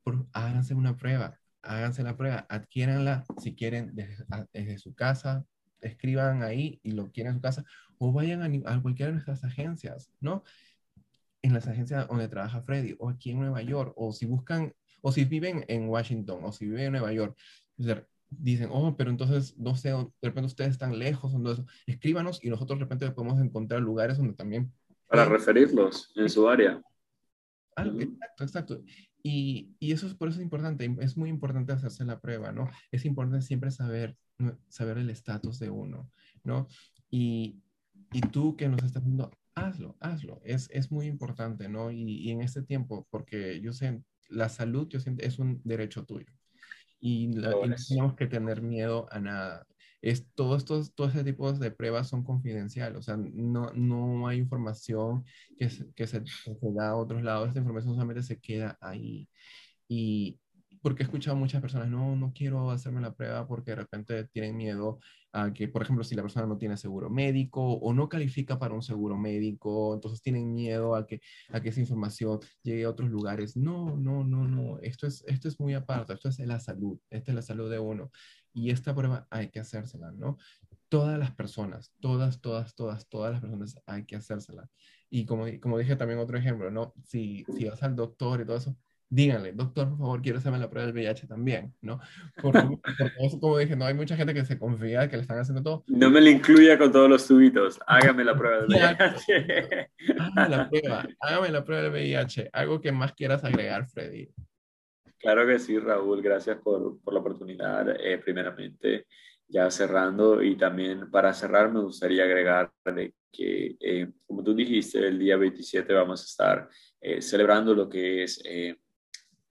por, háganse una prueba, háganse la prueba, adquiéranla si quieren desde, desde su casa, escriban ahí y lo quieren en su casa o vayan a, a cualquiera de nuestras agencias, ¿no? En las agencias donde trabaja Freddy, o aquí en Nueva York, o si buscan, o si viven en Washington, o si viven en Nueva York, dicen, oh, pero entonces, no sé, de repente ustedes están lejos, entonces, escríbanos y nosotros de repente podemos encontrar lugares donde también... Para referirlos en su área. Ah, exacto, exacto. Y, y, eso es por eso es importante, es muy importante hacerse la prueba, ¿no? Es importante siempre saber, saber el estatus de uno, ¿no? Y, y tú que nos estás viendo, hazlo, hazlo. Es, es muy importante, ¿no? Y, en este tiempo, porque yo sé, la salud, yo siento, es un derecho tuyo. Y, no tenemos que tener miedo a nada. es, todo, estos, todo ese tipo de pruebas son confidenciales, o sea, no, no hay información que, que, se, que se da a otros lados, esta información solamente se queda ahí. Y, porque he escuchado a muchas personas, no, no quiero hacerme la prueba porque de repente tienen miedo a que, por ejemplo, si la persona no tiene seguro médico o no califica para un seguro médico, entonces tienen miedo a que, a que esa información llegue a otros lugares. No, no, no, no, esto es, esto es muy aparte, esto es la salud, esta es la salud de uno. Y esta prueba hay que hacérsela, ¿no? Todas las personas, todas, todas, todas, todas las personas hay que hacérsela. Y como, como dije también otro ejemplo, ¿no? Si, si vas al doctor y todo eso, díganle, doctor, por favor, quiero hacerme la prueba del VIH también, ¿no? Porque, eso, como dije, no hay mucha gente que se confía que le están haciendo todo. No me le incluya con todos los tubitos, hágame la prueba del VIH. hágame la prueba, hágame la prueba del VIH. Algo que más quieras agregar, Freddy. Claro que sí, Raúl, gracias por, por la oportunidad. Eh, primeramente, ya cerrando y también para cerrar me gustaría agregar de que, eh, como tú dijiste, el día 27 vamos a estar eh, celebrando lo que es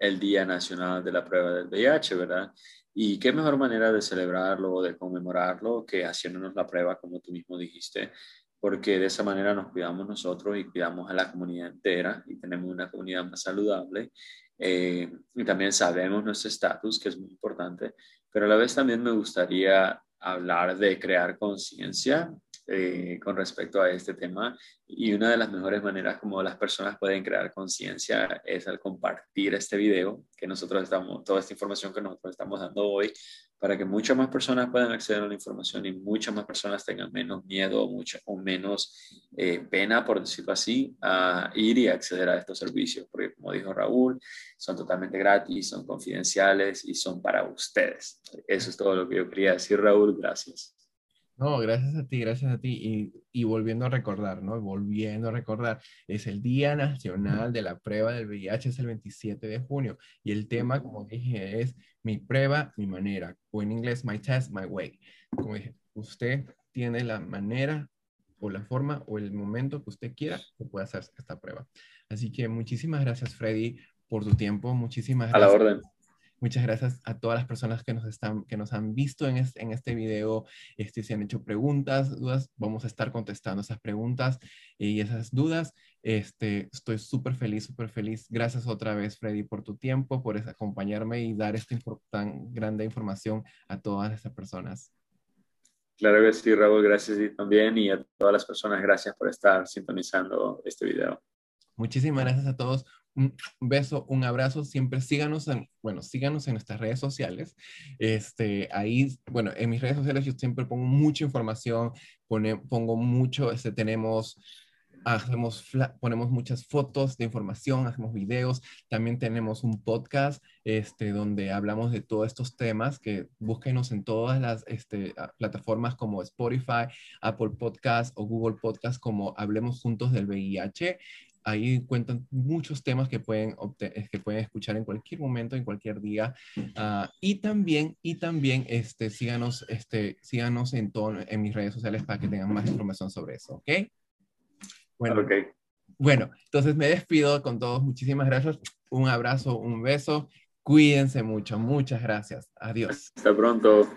el Día Nacional de la Prueba del VIH, ¿verdad? Y qué mejor manera de celebrarlo o de conmemorarlo que haciéndonos la prueba, como tú mismo dijiste, porque de esa manera nos cuidamos nosotros y cuidamos a la comunidad entera y tenemos una comunidad más saludable. Eh, y también sabemos nuestro estatus, que es muy importante, pero a la vez también me gustaría hablar de crear conciencia eh, con respecto a este tema y una de las mejores maneras como las personas pueden crear conciencia es al compartir este video que nosotros estamos, toda esta información que nosotros estamos dando hoy para que muchas más personas puedan acceder a la información y muchas más personas tengan menos miedo mucho, o menos eh, pena, por decirlo así, a ir y acceder a estos servicios, porque como dijo Raúl, son totalmente gratis, son confidenciales y son para ustedes. Eso es todo lo que yo quería decir, Raúl. Gracias. No, gracias a ti, gracias a ti. Y, y, volviendo a recordar, ¿no? Volviendo a recordar, es el Día Nacional de la Prueba del VIH, es el 27 de junio. Y el tema, como dije, es mi prueba, mi manera. O en inglés, my test, my way. Como dije, usted tiene la manera o la forma o el momento que usted quiera que pueda hacer esta prueba. Así que muchísimas gracias, Freddy, por tu tiempo. Muchísimas gracias. A la orden. Muchas gracias a todas las personas que nos, están, que nos han visto en, en este video. Este, si han hecho preguntas, dudas, vamos a estar contestando esas preguntas y esas dudas. Este, estoy súper feliz, súper feliz. Gracias otra vez, Freddy, por tu tiempo, por acompañarme y dar esta tan grande información a todas estas personas. Claro que sí, Raúl, gracias y también. Y a todas las personas, gracias por estar sintonizando este video. Muchísimas gracias a todos un beso, un abrazo, siempre síganos en, bueno, síganos en nuestras redes sociales. Este, ahí, bueno, en mis redes sociales yo siempre pongo mucha información, pone, pongo mucho, este, tenemos, hacemos, ponemos muchas fotos de información, hacemos videos, también tenemos un podcast, este, donde hablamos de todos estos temas, que búsquenos en todas las este, plataformas como Spotify, Apple Podcast o Google Podcast como Hablemos Juntos del VIH ahí cuentan muchos temas que pueden, eh, que pueden escuchar en cualquier momento, en cualquier día. Ah, y también, y también este, síganos, este, síganos en, todo, en mis redes sociales para que tengan más información sobre eso, ¿ok? Bueno, okay. bueno, entonces me despido con todos. Muchísimas gracias. Un abrazo, un beso. Cuídense mucho. Muchas gracias. Adiós. Hasta pronto.